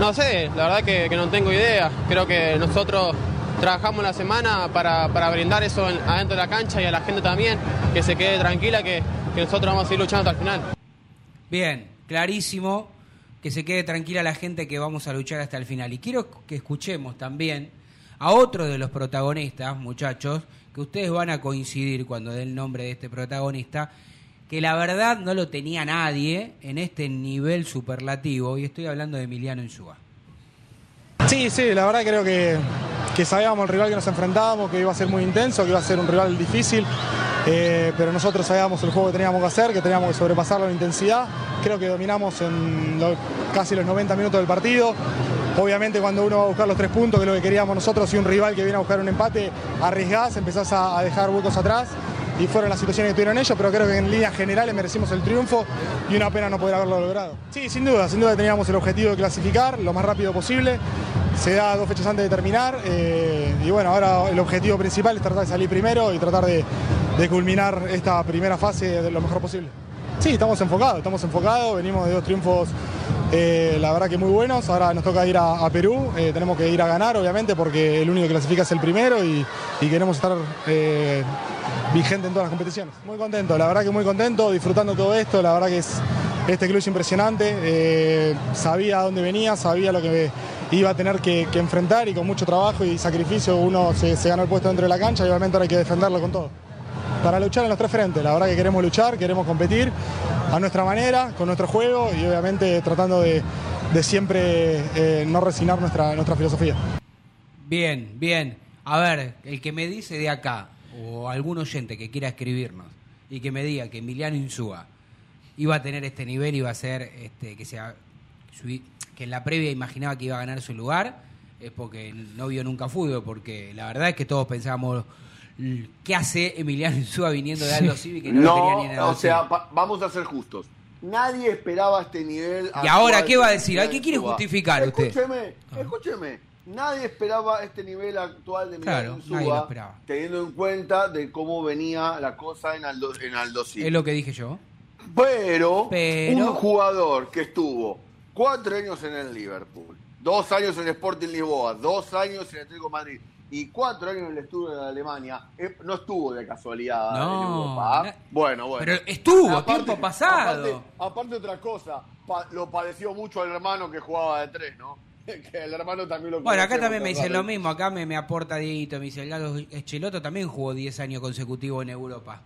No sé, la verdad que, no tengo idea. Creo que nosotros trabajamos la semana para, brindar eso en- adentro de la cancha y a la gente también, que se quede tranquila, que, nosotros vamos a seguir luchando hasta el final. Bien, clarísimo. Que se quede tranquila la gente que vamos a luchar hasta el final. Y quiero que escuchemos también a otro de los protagonistas, muchachos, que ustedes van a coincidir cuando dé el nombre de este protagonista, que la verdad no lo tenía nadie en este nivel superlativo, y estoy hablando de Emiliano Insúa. Sí, sí, la verdad creo que, que sabíamos el rival que nos enfrentábamos, que iba a ser muy intenso, que iba a ser un rival difícil, eh, pero nosotros sabíamos el juego que teníamos que hacer, que teníamos que sobrepasarlo en intensidad. Creo que dominamos en casi los 90 minutos del partido. Obviamente cuando uno va a buscar los tres puntos, que es lo que queríamos nosotros, y un rival que viene a buscar un empate, arriesgás, empezás a dejar huecos atrás. Y fueron las situaciones que tuvieron ellos, pero creo que en líneas generales merecimos el triunfo y una pena no poder haberlo logrado. Sí, sin duda, sin duda teníamos el objetivo de clasificar lo más rápido posible. Se da dos fechas antes de terminar eh, y bueno, ahora el objetivo principal es tratar de salir primero y tratar de, de culminar esta primera fase de lo mejor posible. Sí, estamos enfocados, estamos enfocados, venimos de dos triunfos, eh, la verdad que muy buenos, ahora nos toca ir a, Perú, eh, tenemos que ir a ganar obviamente porque el único que clasifica es el primero y, queremos estar eh, vigente en todas las competiciones. Muy contento, la verdad que muy contento, disfrutando todo esto, la verdad que es, este club es impresionante, eh, sabía dónde venía, sabía lo que iba a tener que, que enfrentar y con mucho trabajo y sacrificio uno se, se ganó el puesto dentro de la cancha y obviamente ahora hay que defenderlo con todo para luchar en los tres frentes. La verdad que queremos luchar, queremos competir a nuestra manera, con nuestro juego y obviamente tratando de, siempre eh, no resignar nuestra, nuestra filosofía. Bien, bien. A ver, el que me dice de acá, o algún oyente que quiera escribirnos, y que me diga que Emiliano Insúa iba a tener este nivel, iba a ser este, que sea que en la previa imaginaba que iba a ganar su lugar, es porque no vio nunca fútbol, porque la verdad es que todos pensábamos ¿qué hace Emiliano Insúa viniendo de Aldo Civi que no, lo tenía No, ni en o sea, vamos a ser justos. Nadie esperaba este nivel. ¿Y ahora qué va a de decir? ¿A qué quiere justificar usted? Escúcheme, escúcheme. Nadie esperaba este nivel actual de Miguel Claro, Insúa, lo teniendo en cuenta de cómo venía la cosa en Aldo, en Aldo Civi. Es lo que dije yo. Pero, Pero- un jugador que estuvo cuatro años en el Liverpool, dos años en el Sporting Lisboa, dos años en el Atlético de Madrid y cuatro años en el estudio de Alemania, eh, no estuvo de casualidad No, en Europa. Bueno, bueno. Pero estuvo, tiempo pasado. Aparte, aparte otra cosa, pa- lo padeció mucho al hermano que jugaba de tres, ¿no? <laughs> que el hermano también lo Bueno, acá también me dicen lo mismo. Acá me, me aporta Dieguito. Me dice, el Galo Echeloto también jugó 10 años consecutivos en Europa.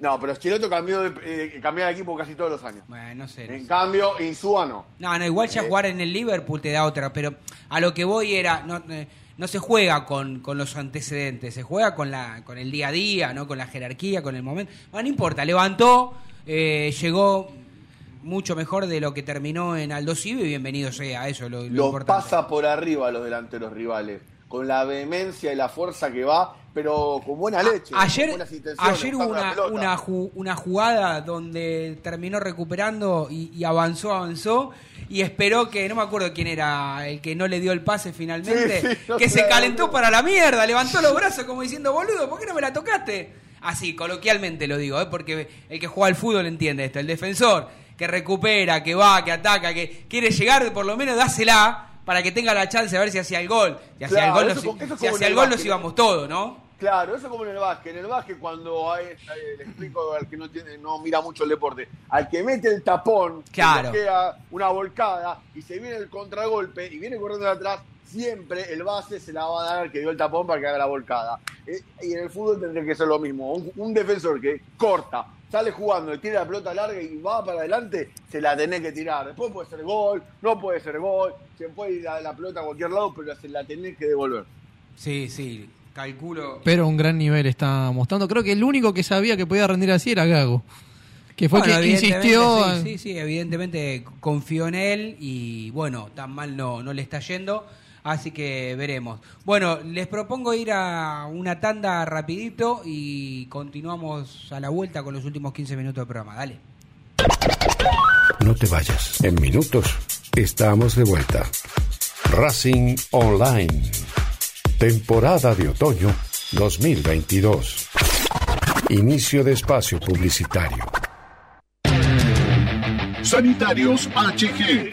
No, pero Chiloto cambió de, eh, cambió de equipo casi todos los años. Bueno, no sé. no En sé. cambio, Insúa no. No, no, igual ya Eh. jugar en el Liverpool te da otra. Pero a lo que voy era, no, eh, no se juega con, con los antecedentes, se juega con, la, con el día a día, ¿no? con la jerarquía, con el momento. Bueno, no importa, levantó, eh, llegó mucho mejor de lo que terminó en Aldo Civi. Bienvenido sea, eso es lo, importante. pasa por arriba a los delanteros rivales, con la vehemencia y la fuerza que va, pero con buena leche. con Ayer, buenas ayer hubo una, una, ju- una jugada donde terminó recuperando y, y avanzó, avanzó y esperó que, no me acuerdo quién era, el que no le dio el pase finalmente, Sí, <laughs> sí, no que se calentó para la mierda, levantó los brazos como diciendo, boludo, ¿por qué no me la tocaste? Así, coloquialmente lo digo, ¿eh? porque el que juega al fútbol entiende esto, el defensor que recupera, que va, que ataca, que quiere llegar, por lo menos dásela para que tenga la chance a ver si hacía el gol. Si hacía Claro, el gol, eso nos, como- eso si el gol nos íbamos todos, ¿no? Claro, eso como en el básquet. En el básquet, cuando hay, le explico al que no, tiene, no mira mucho el deporte, al que mete el tapón, que Claro. bloquea una volcada y se viene el contragolpe y viene corriendo de atrás, siempre el base se la va a dar al que dio el tapón para que haga la volcada. Eh, y en el fútbol tendría que ser lo mismo. Un, un defensor que corta, sale jugando, le tira la pelota larga y va para adelante, se la tenés que tirar. Después puede ser gol, no puede ser gol, se puede ir la, la pelota a cualquier lado, pero se la tenés que devolver. Sí, sí, calculo. Pero un gran nivel está mostrando. Creo que el único que sabía que podía rendir así era Gago. Que fue Bueno, que insistió. Sí, sí, sí, evidentemente confió en él y bueno, tan mal no, no le está yendo. Así que veremos. Bueno, les propongo ir a una tanda rapidito y continuamos a la vuelta con los últimos 15 minutos del programa. Dale. No te vayas. En minutos estamos de vuelta. Racing Online. Temporada de otoño 2022. Inicio de espacio publicitario. Sanitarios HG.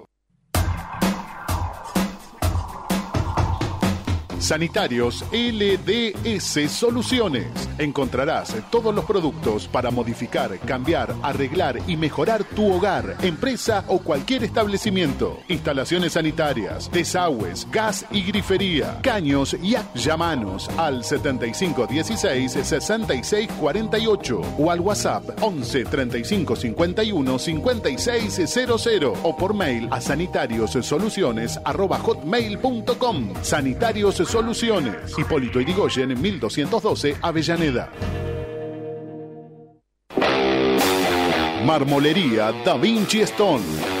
Sanitarios LDS Soluciones. Encontrarás todos los productos para modificar, cambiar, arreglar y mejorar tu hogar, empresa o cualquier establecimiento. Instalaciones sanitarias, desagües, gas y grifería, caños y llamanos al 7516 6648 o al WhatsApp 11 35 51 5600 o por mail a sanitariosoluciones@hotmail.com. Sanitarios Soluciones. Hipólito Irigoyen en 1212 Avellaneda. Marmolería Da Vinci Stone.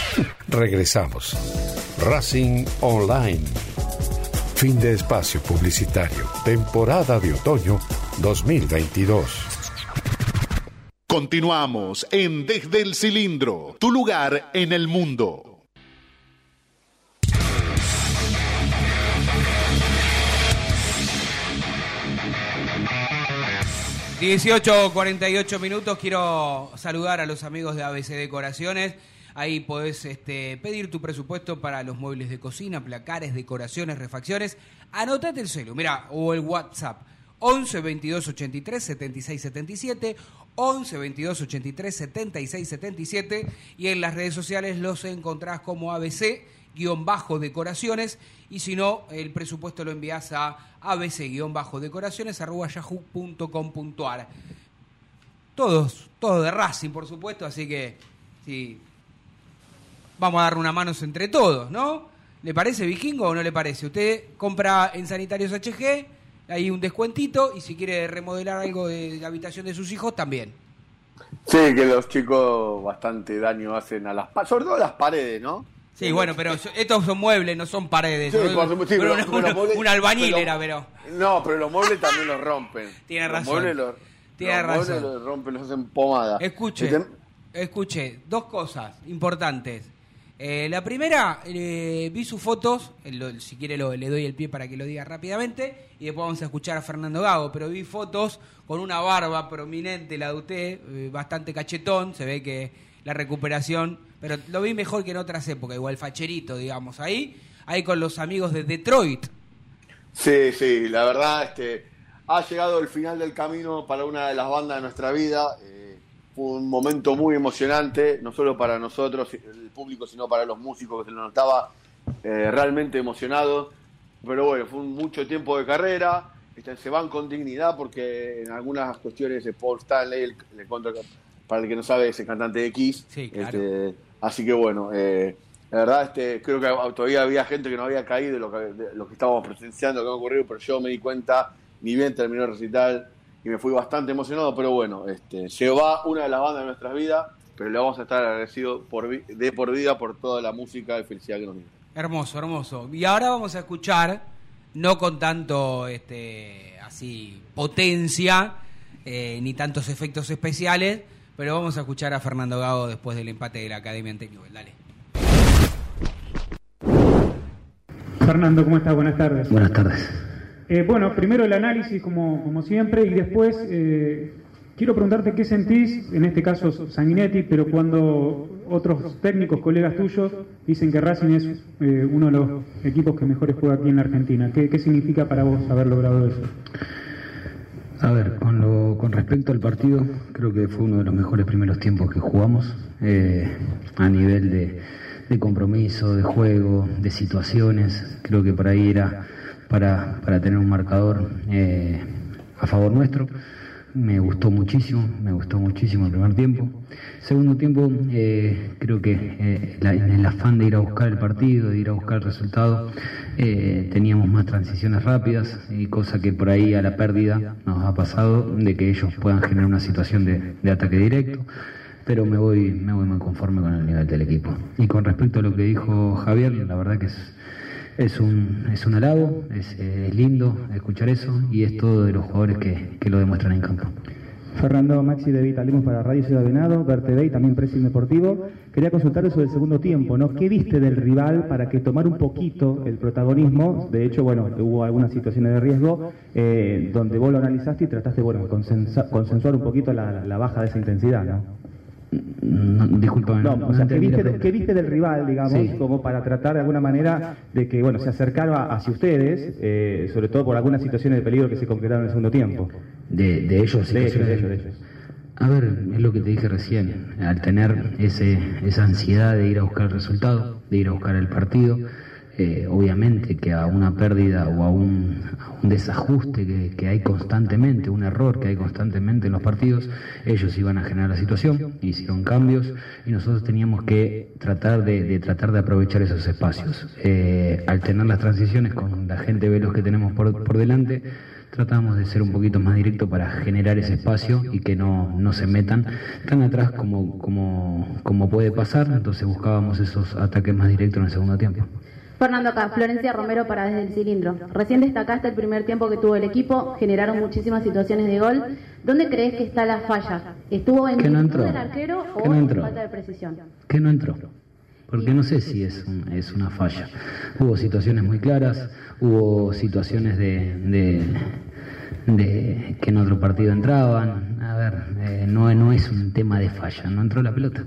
Regresamos. Racing Online. Fin de espacio publicitario. Temporada de otoño 2022. Continuamos en Desde el Cilindro, tu lugar en el mundo. 18, 48 minutos. Quiero saludar a los amigos de ABC Decoraciones. Ahí podés este, pedir tu presupuesto para los muebles de cocina, placares, decoraciones, refacciones. Anotate el celu, mira, o el WhatsApp. 11 22 83 76 77 11 22 83 76 77 y en las redes sociales los encontrás como ABC guion bajo decoraciones y si no el presupuesto lo envías a abc guion bajo decoraciones arroba yahoo.com.ar todos todos de Racing por supuesto así que sí vamos a dar una mano entre todos ¿no? ¿le parece vikingo o no le parece? usted compra en Sanitarios HG hay un descuentito y si quiere remodelar algo de la habitación de sus hijos también Sí, que los chicos bastante daño hacen a las paredes, sobre todo a las paredes, ¿no? Sí, bueno, pero estos son muebles, no son paredes. Sí, ¿no? sí, Pero pero- muebles- un albañil pero- era, pero... No, pero los muebles también los rompen. <laughs> Tiene Los razón. muebles los- Tiene los muebles los rompen, los hacen pomada. Escuche, tem- escuche, dos cosas importantes. Eh, la primera, eh, vi sus fotos, eh, si quiere le doy el pie para que lo diga rápidamente, y después vamos a escuchar a Fernando Gago, pero vi fotos con una barba prominente, la de usted, eh, bastante cachetón, se ve que la recuperación pero lo vi mejor que en otras épocas, igual facherito, digamos, ahí, ahí con los amigos de Detroit. Sí, sí, la verdad, este, ha llegado el final del camino para una de las bandas de nuestra vida. Eh, un momento muy emocionante, no solo para nosotros, el público, sino para los músicos que se nos notaba eh, realmente emocionados. Pero bueno, fue un mucho tiempo de carrera. Este, se van con dignidad porque en algunas cuestiones de Paul Stanley, el, el contra- para el que no sabe, es el cantante de Kiss. Sí, claro. Este, así que bueno, eh, la verdad, este, creo que todavía había gente que no había caído de lo que, de lo que estábamos presenciando, que ha ocurrido, pero yo me di cuenta, ni bien terminó el recital, y me fui bastante emocionado, pero bueno, este, se va una de las bandas de nuestras vidas, pero le vamos a estar agradecidos por, de por vida por toda la música y felicidad que nos dio. Hermoso, hermoso. Y ahora vamos a escuchar, no con tanto, este, así, potencia, eh, ni tantos efectos especiales, pero vamos a escuchar a Fernando Gago después del empate de la Academia anterior. Dale. Fernando, ¿cómo estás? Buenas tardes. Buenas tardes. Eh, bueno, primero el análisis como, como siempre y después eh, quiero preguntarte qué sentís, en este caso Sanguinetti, pero cuando otros técnicos, colegas tuyos, dicen que Racing es eh, uno de los equipos que mejores juega aquí en la Argentina. ¿Qué, qué significa para vos haber logrado eso? A ver, con, lo, con respecto al partido, creo que fue uno de los mejores primeros tiempos que jugamos eh, a nivel de, de compromiso, de juego, de situaciones. Creo que por ahí era para, para tener un marcador eh, a favor nuestro. Me gustó muchísimo, me gustó muchísimo el primer tiempo. Segundo tiempo, eh, creo que eh, en el afán de ir a buscar el partido, de ir a buscar el resultado, eh, teníamos más transiciones rápidas y cosa que por ahí a la pérdida nos ha pasado de que ellos puedan generar una situación de, de ataque directo. Pero me voy, me voy muy conforme con el nivel del equipo. Y con respecto a lo que dijo Javier, la verdad que es, es un, es un halago, es, es lindo escuchar eso y es todo de los jugadores que, que lo demuestran en campo. Fernando Maxi de Vitalimos para Radio Ciudad Venado, Ver TV y también Pressing Deportivo. Quería consultar sobre el segundo tiempo, ¿no? ¿Qué viste del rival para que tomara un poquito el protagonismo? De hecho, bueno, hubo algunas situaciones de riesgo eh, donde vos lo analizaste y trataste, bueno, consensuar un poquito la- la baja de esa intensidad, ¿no? No, disculpa, No, o sea, ¿qué viste, de- pregunta. qué viste del rival, digamos, Sí. como para tratar de alguna manera de que, bueno, se acercara hacia ustedes, eh, sobre todo por algunas situaciones de peligro que se concretaron en el segundo tiempo? De, de ellos, De ellos, de ellos, de ellos. A ver, es lo que te dije recién, al tener ese, esa ansiedad de ir a buscar el resultado, de ir a buscar el partido, eh, obviamente que a una pérdida o a un, desajuste que, hay constantemente, un error que hay constantemente en los partidos, ellos iban a generar la situación, hicieron cambios y nosotros teníamos que tratar de, de tratar de aprovechar esos espacios. Eh, al tener las transiciones con la gente veloz que tenemos por, por delante, tratamos de ser un poquito más directo para generar ese espacio y que no, no se metan tan atrás como, como, como puede pasar, entonces buscábamos esos ataques más directos en el segundo tiempo. Fernando acá, Florencia Romero para Desde el Cilindro. Recién destacaste el primer tiempo que tuvo el equipo, generaron muchísimas situaciones de gol. ¿Dónde crees que está la falla? ¿Estuvo en no entró. del arquero o no en falta de precisión? que no entró. Porque no sé si es, un- es una falla. Hubo situaciones muy claras, hubo situaciones de, de, de que en otro partido entraban. A ver, eh, no, no es un tema de falla, no entró la pelota.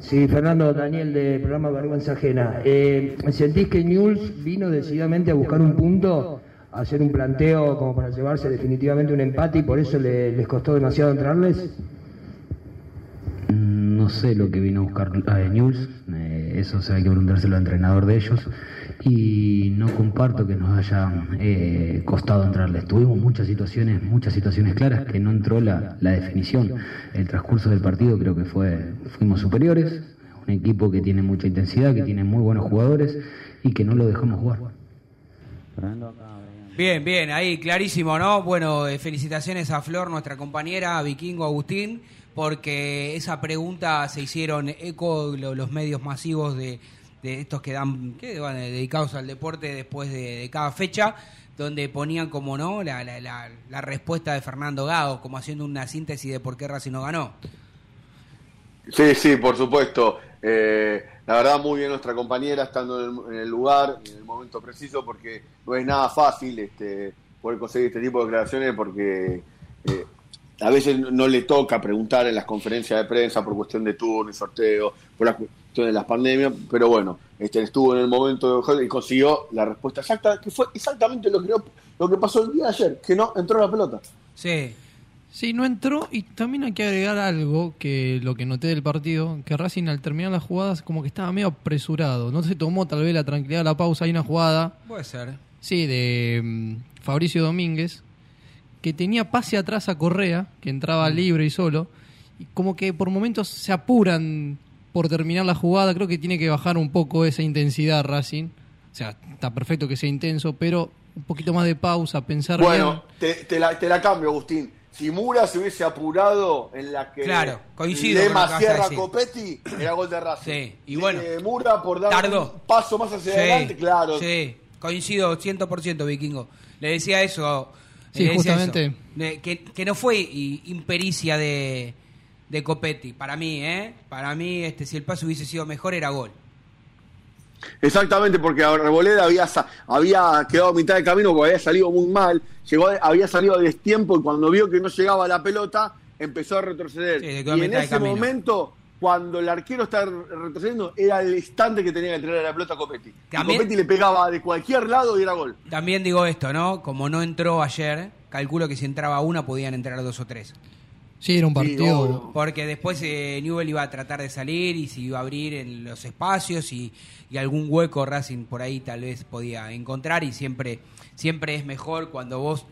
Sí, Fernando Daniel del programa Vergüenza Ajena. Eh, ¿Sentís que News vino decididamente a buscar un punto, a hacer un planteo como para llevarse definitivamente un empate y por eso le- les costó demasiado entrarles? Mm, No sé lo que vino a buscar eh, News, eh, eso se hay que preguntárselo al entrenador de ellos. Y no comparto que nos haya eh, costado entrarles. Tuvimos muchas situaciones, muchas situaciones claras que no entró la, la definición. El transcurso del partido creo que fue, fuimos superiores, un equipo que tiene mucha intensidad, que tiene muy buenos jugadores y que no lo dejamos jugar. Bien, bien, ahí clarísimo, ¿no? Bueno, eh, felicitaciones a Flor, nuestra compañera, a Vikingo Agustín, porque esa pregunta se hicieron eco lo- los medios masivos de, de estos que dan, que van dedicados al deporte después de, de cada fecha, donde ponían como no la, la, la, la respuesta de Fernando Gago, como haciendo una síntesis de por qué Racing no ganó. Sí, sí, por supuesto. Eh, la verdad, muy bien nuestra compañera estando en el, en el lugar, en el momento preciso, porque no es nada fácil este, poder conseguir este tipo de declaraciones, porque eh, a veces no le toca preguntar en las conferencias de prensa por cuestión de turno y sorteo, por la cuestión de las pandemias, pero bueno, este, estuvo en el momento de y consiguió la respuesta exacta, que fue exactamente lo que, lo que pasó el día de ayer, que no entró la pelota. Sí. Sí, no entró y también hay que agregar algo que lo que noté del partido, que Racing al terminar las jugadas como que estaba medio apresurado, no se tomó tal vez la tranquilidad, la pausa, hay una jugada, Puede ser. sí, de mm, Fabricio Domínguez, que tenía pase atrás a Correa, que entraba libre y solo, y como que por momentos se apuran por terminar la jugada, creo que tiene que bajar un poco esa intensidad Racing, o sea, está perfecto que sea intenso, pero un poquito más de pausa, pensar bien. Bueno, te, te la, te la cambio, Agustín. Si Mura se hubiese apurado en la que Claro, coincido Lema. Copetti, era gol de Racing. Sí, y bueno, Eh, Mura por dar tardó. un paso más hacia Sí, adelante, claro. Sí, coincido 100% Vikingo. Le decía eso. Sí, justamente. eso, que, que no fue impericia de, de Copetti. Para mí, ¿eh? Para mí, este, si el paso hubiese sido mejor, era gol. Exactamente, porque Arboleda había, había quedado a mitad de camino porque había salido muy mal, llegó, había salido a destiempo y cuando vio que no llegaba la pelota, empezó a retroceder. Sí, y en ese camino. momento, cuando el arquero está re- retrocediendo, era el instante que tenía que tener la pelota a Copetti. Y También- Copetti le pegaba de cualquier lado y era gol. También digo esto, ¿no? Como no entró ayer, calculo que si entraba una podían entrar dos o tres. Sí, era un partido... Porque después eh, Newell iba a tratar de salir y se iba a abrir en los espacios y, y algún hueco Racing por ahí tal vez podía encontrar y siempre, siempre es mejor cuando vos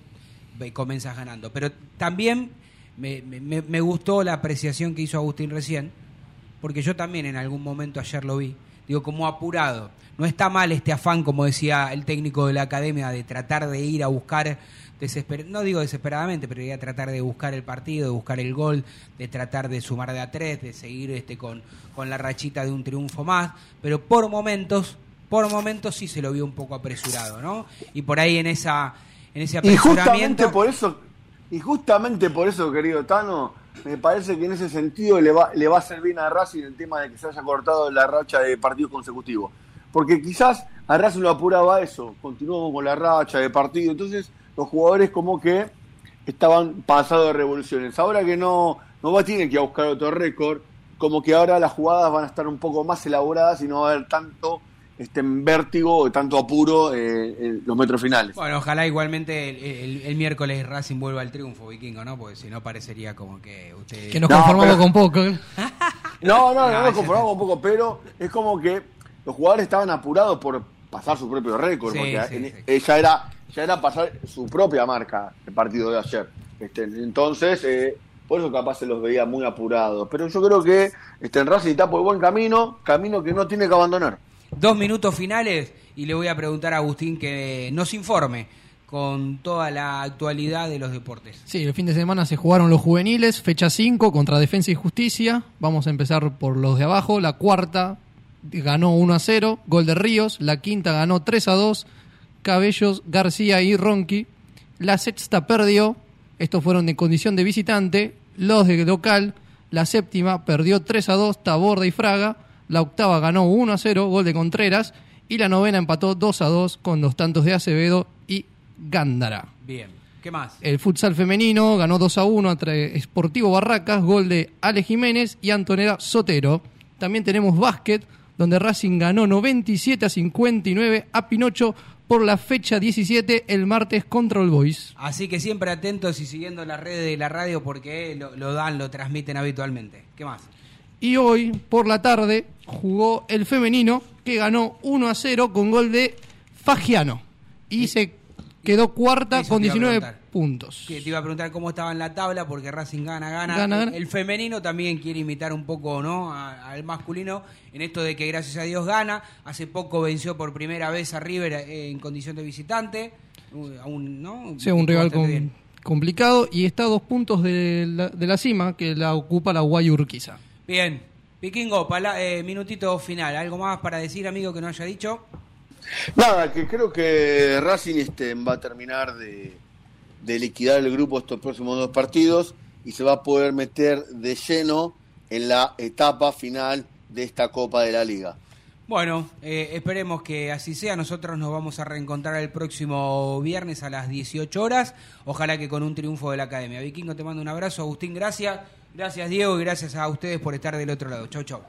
ve- comenzás ganando. Pero también me, me- me gustó la apreciación que hizo Agustín recién, porque yo también en algún momento ayer lo vi, digo, como apurado. No está mal este afán, como decía el técnico de la academia, de tratar de ir a buscar, desesper no digo desesperadamente, pero ir a tratar de buscar el partido, de buscar el gol, de tratar de sumar de a tres, de seguir este con, con la rachita de un triunfo más, pero por momentos, por momentos sí se lo vio un poco apresurado, ¿no? Y por ahí en esa en ese Y justamente apresuramiento por eso, y justamente por eso, querido Tano, me parece que en ese sentido le va, le va a hacer bien a Racing el tema de que se haya cortado la racha de partidos consecutivos. Porque quizás a Racing lo apuraba eso, continuó con la racha de partido. Entonces, los jugadores como que estaban pasados de revoluciones. Ahora que no, no va a tener que buscar otro récord, como que ahora las jugadas van a estar un poco más elaboradas y no va a haber tanto este vértigo, tanto apuro eh, en los metros finales. Bueno, ojalá igualmente el, el- el miércoles Racing vuelva al triunfo, Vikingo, ¿no? Porque si no parecería como que usted... Que nos No, conformamos pero- con poco. ¿eh? <laughs> No, no, no, No, nos conformamos un poco, pero es como que los jugadores estaban apurados por pasar su propio récord, Sí, porque sí, en- sí. eh, ya era ya era pasar su propia marca el partido de ayer. Este, entonces, eh, por eso capaz se los veía muy apurados. Pero yo creo que este, en Racing está por buen camino, camino que no tiene que abandonar. Dos minutos finales y le voy a preguntar a Agustín que nos informe con toda la actualidad de los deportes. Sí, el fin de semana se jugaron los juveniles, fecha 5 contra Defensa y Justicia. Vamos a empezar por los de abajo. La cuarta ganó 1 a 0, gol de Ríos. La quinta ganó 3 a 2, Cabellos, García y Ronqui. La sexta perdió, estos fueron de condición de visitante. Los de local, la séptima perdió 3 a 2, Taborda y Fraga. La octava ganó 1 a 0, gol de Contreras. Y la novena empató 2 a 2 con los tantos de Acevedo y Gándara. Bien, ¿qué más? El futsal femenino ganó 2 a 1 entre Sportivo Barracas, gol de Ale Jiménez y Antonella Sotero. También tenemos básquet, donde Racing ganó 97 a 59 a Pinocho por la fecha 17 el martes contra el Boys. Así que siempre atentos y siguiendo las redes de la radio porque lo, lo dan, lo transmiten habitualmente. ¿Qué más? Y hoy, por la tarde, jugó el femenino, que ganó 1 a 0 con gol de Fagiano. Y se quedó cuarta con te iba a 19 preguntar. puntos. Que te iba a preguntar cómo estaba en la tabla porque Racing gana, gana. Gana, El- gana. El femenino también quiere imitar un poco ¿no? A- al masculino en esto de que gracias a Dios gana. Hace poco venció por primera vez a River eh, en condición de visitante. A un, ¿no? Sí, un rival complicado y está a dos puntos de la, de la cima que la ocupa la Guayurquiza. Bien. Vikingo, eh, minutito final. ¿Algo más para decir, amigo, que no haya dicho? Nada, que creo que Racing este, va a terminar de, liquidar el grupo estos próximos dos partidos y se va a poder meter de lleno en la etapa final de esta Copa de la Liga. Bueno, eh, esperemos que así sea. Nosotros nos vamos a reencontrar el próximo viernes a las 18 horas. Ojalá que con un triunfo de la Academia. Vikingo, te mando un abrazo. Agustín, gracias. Gracias Diego y gracias a ustedes por estar del otro lado. Chau, chau.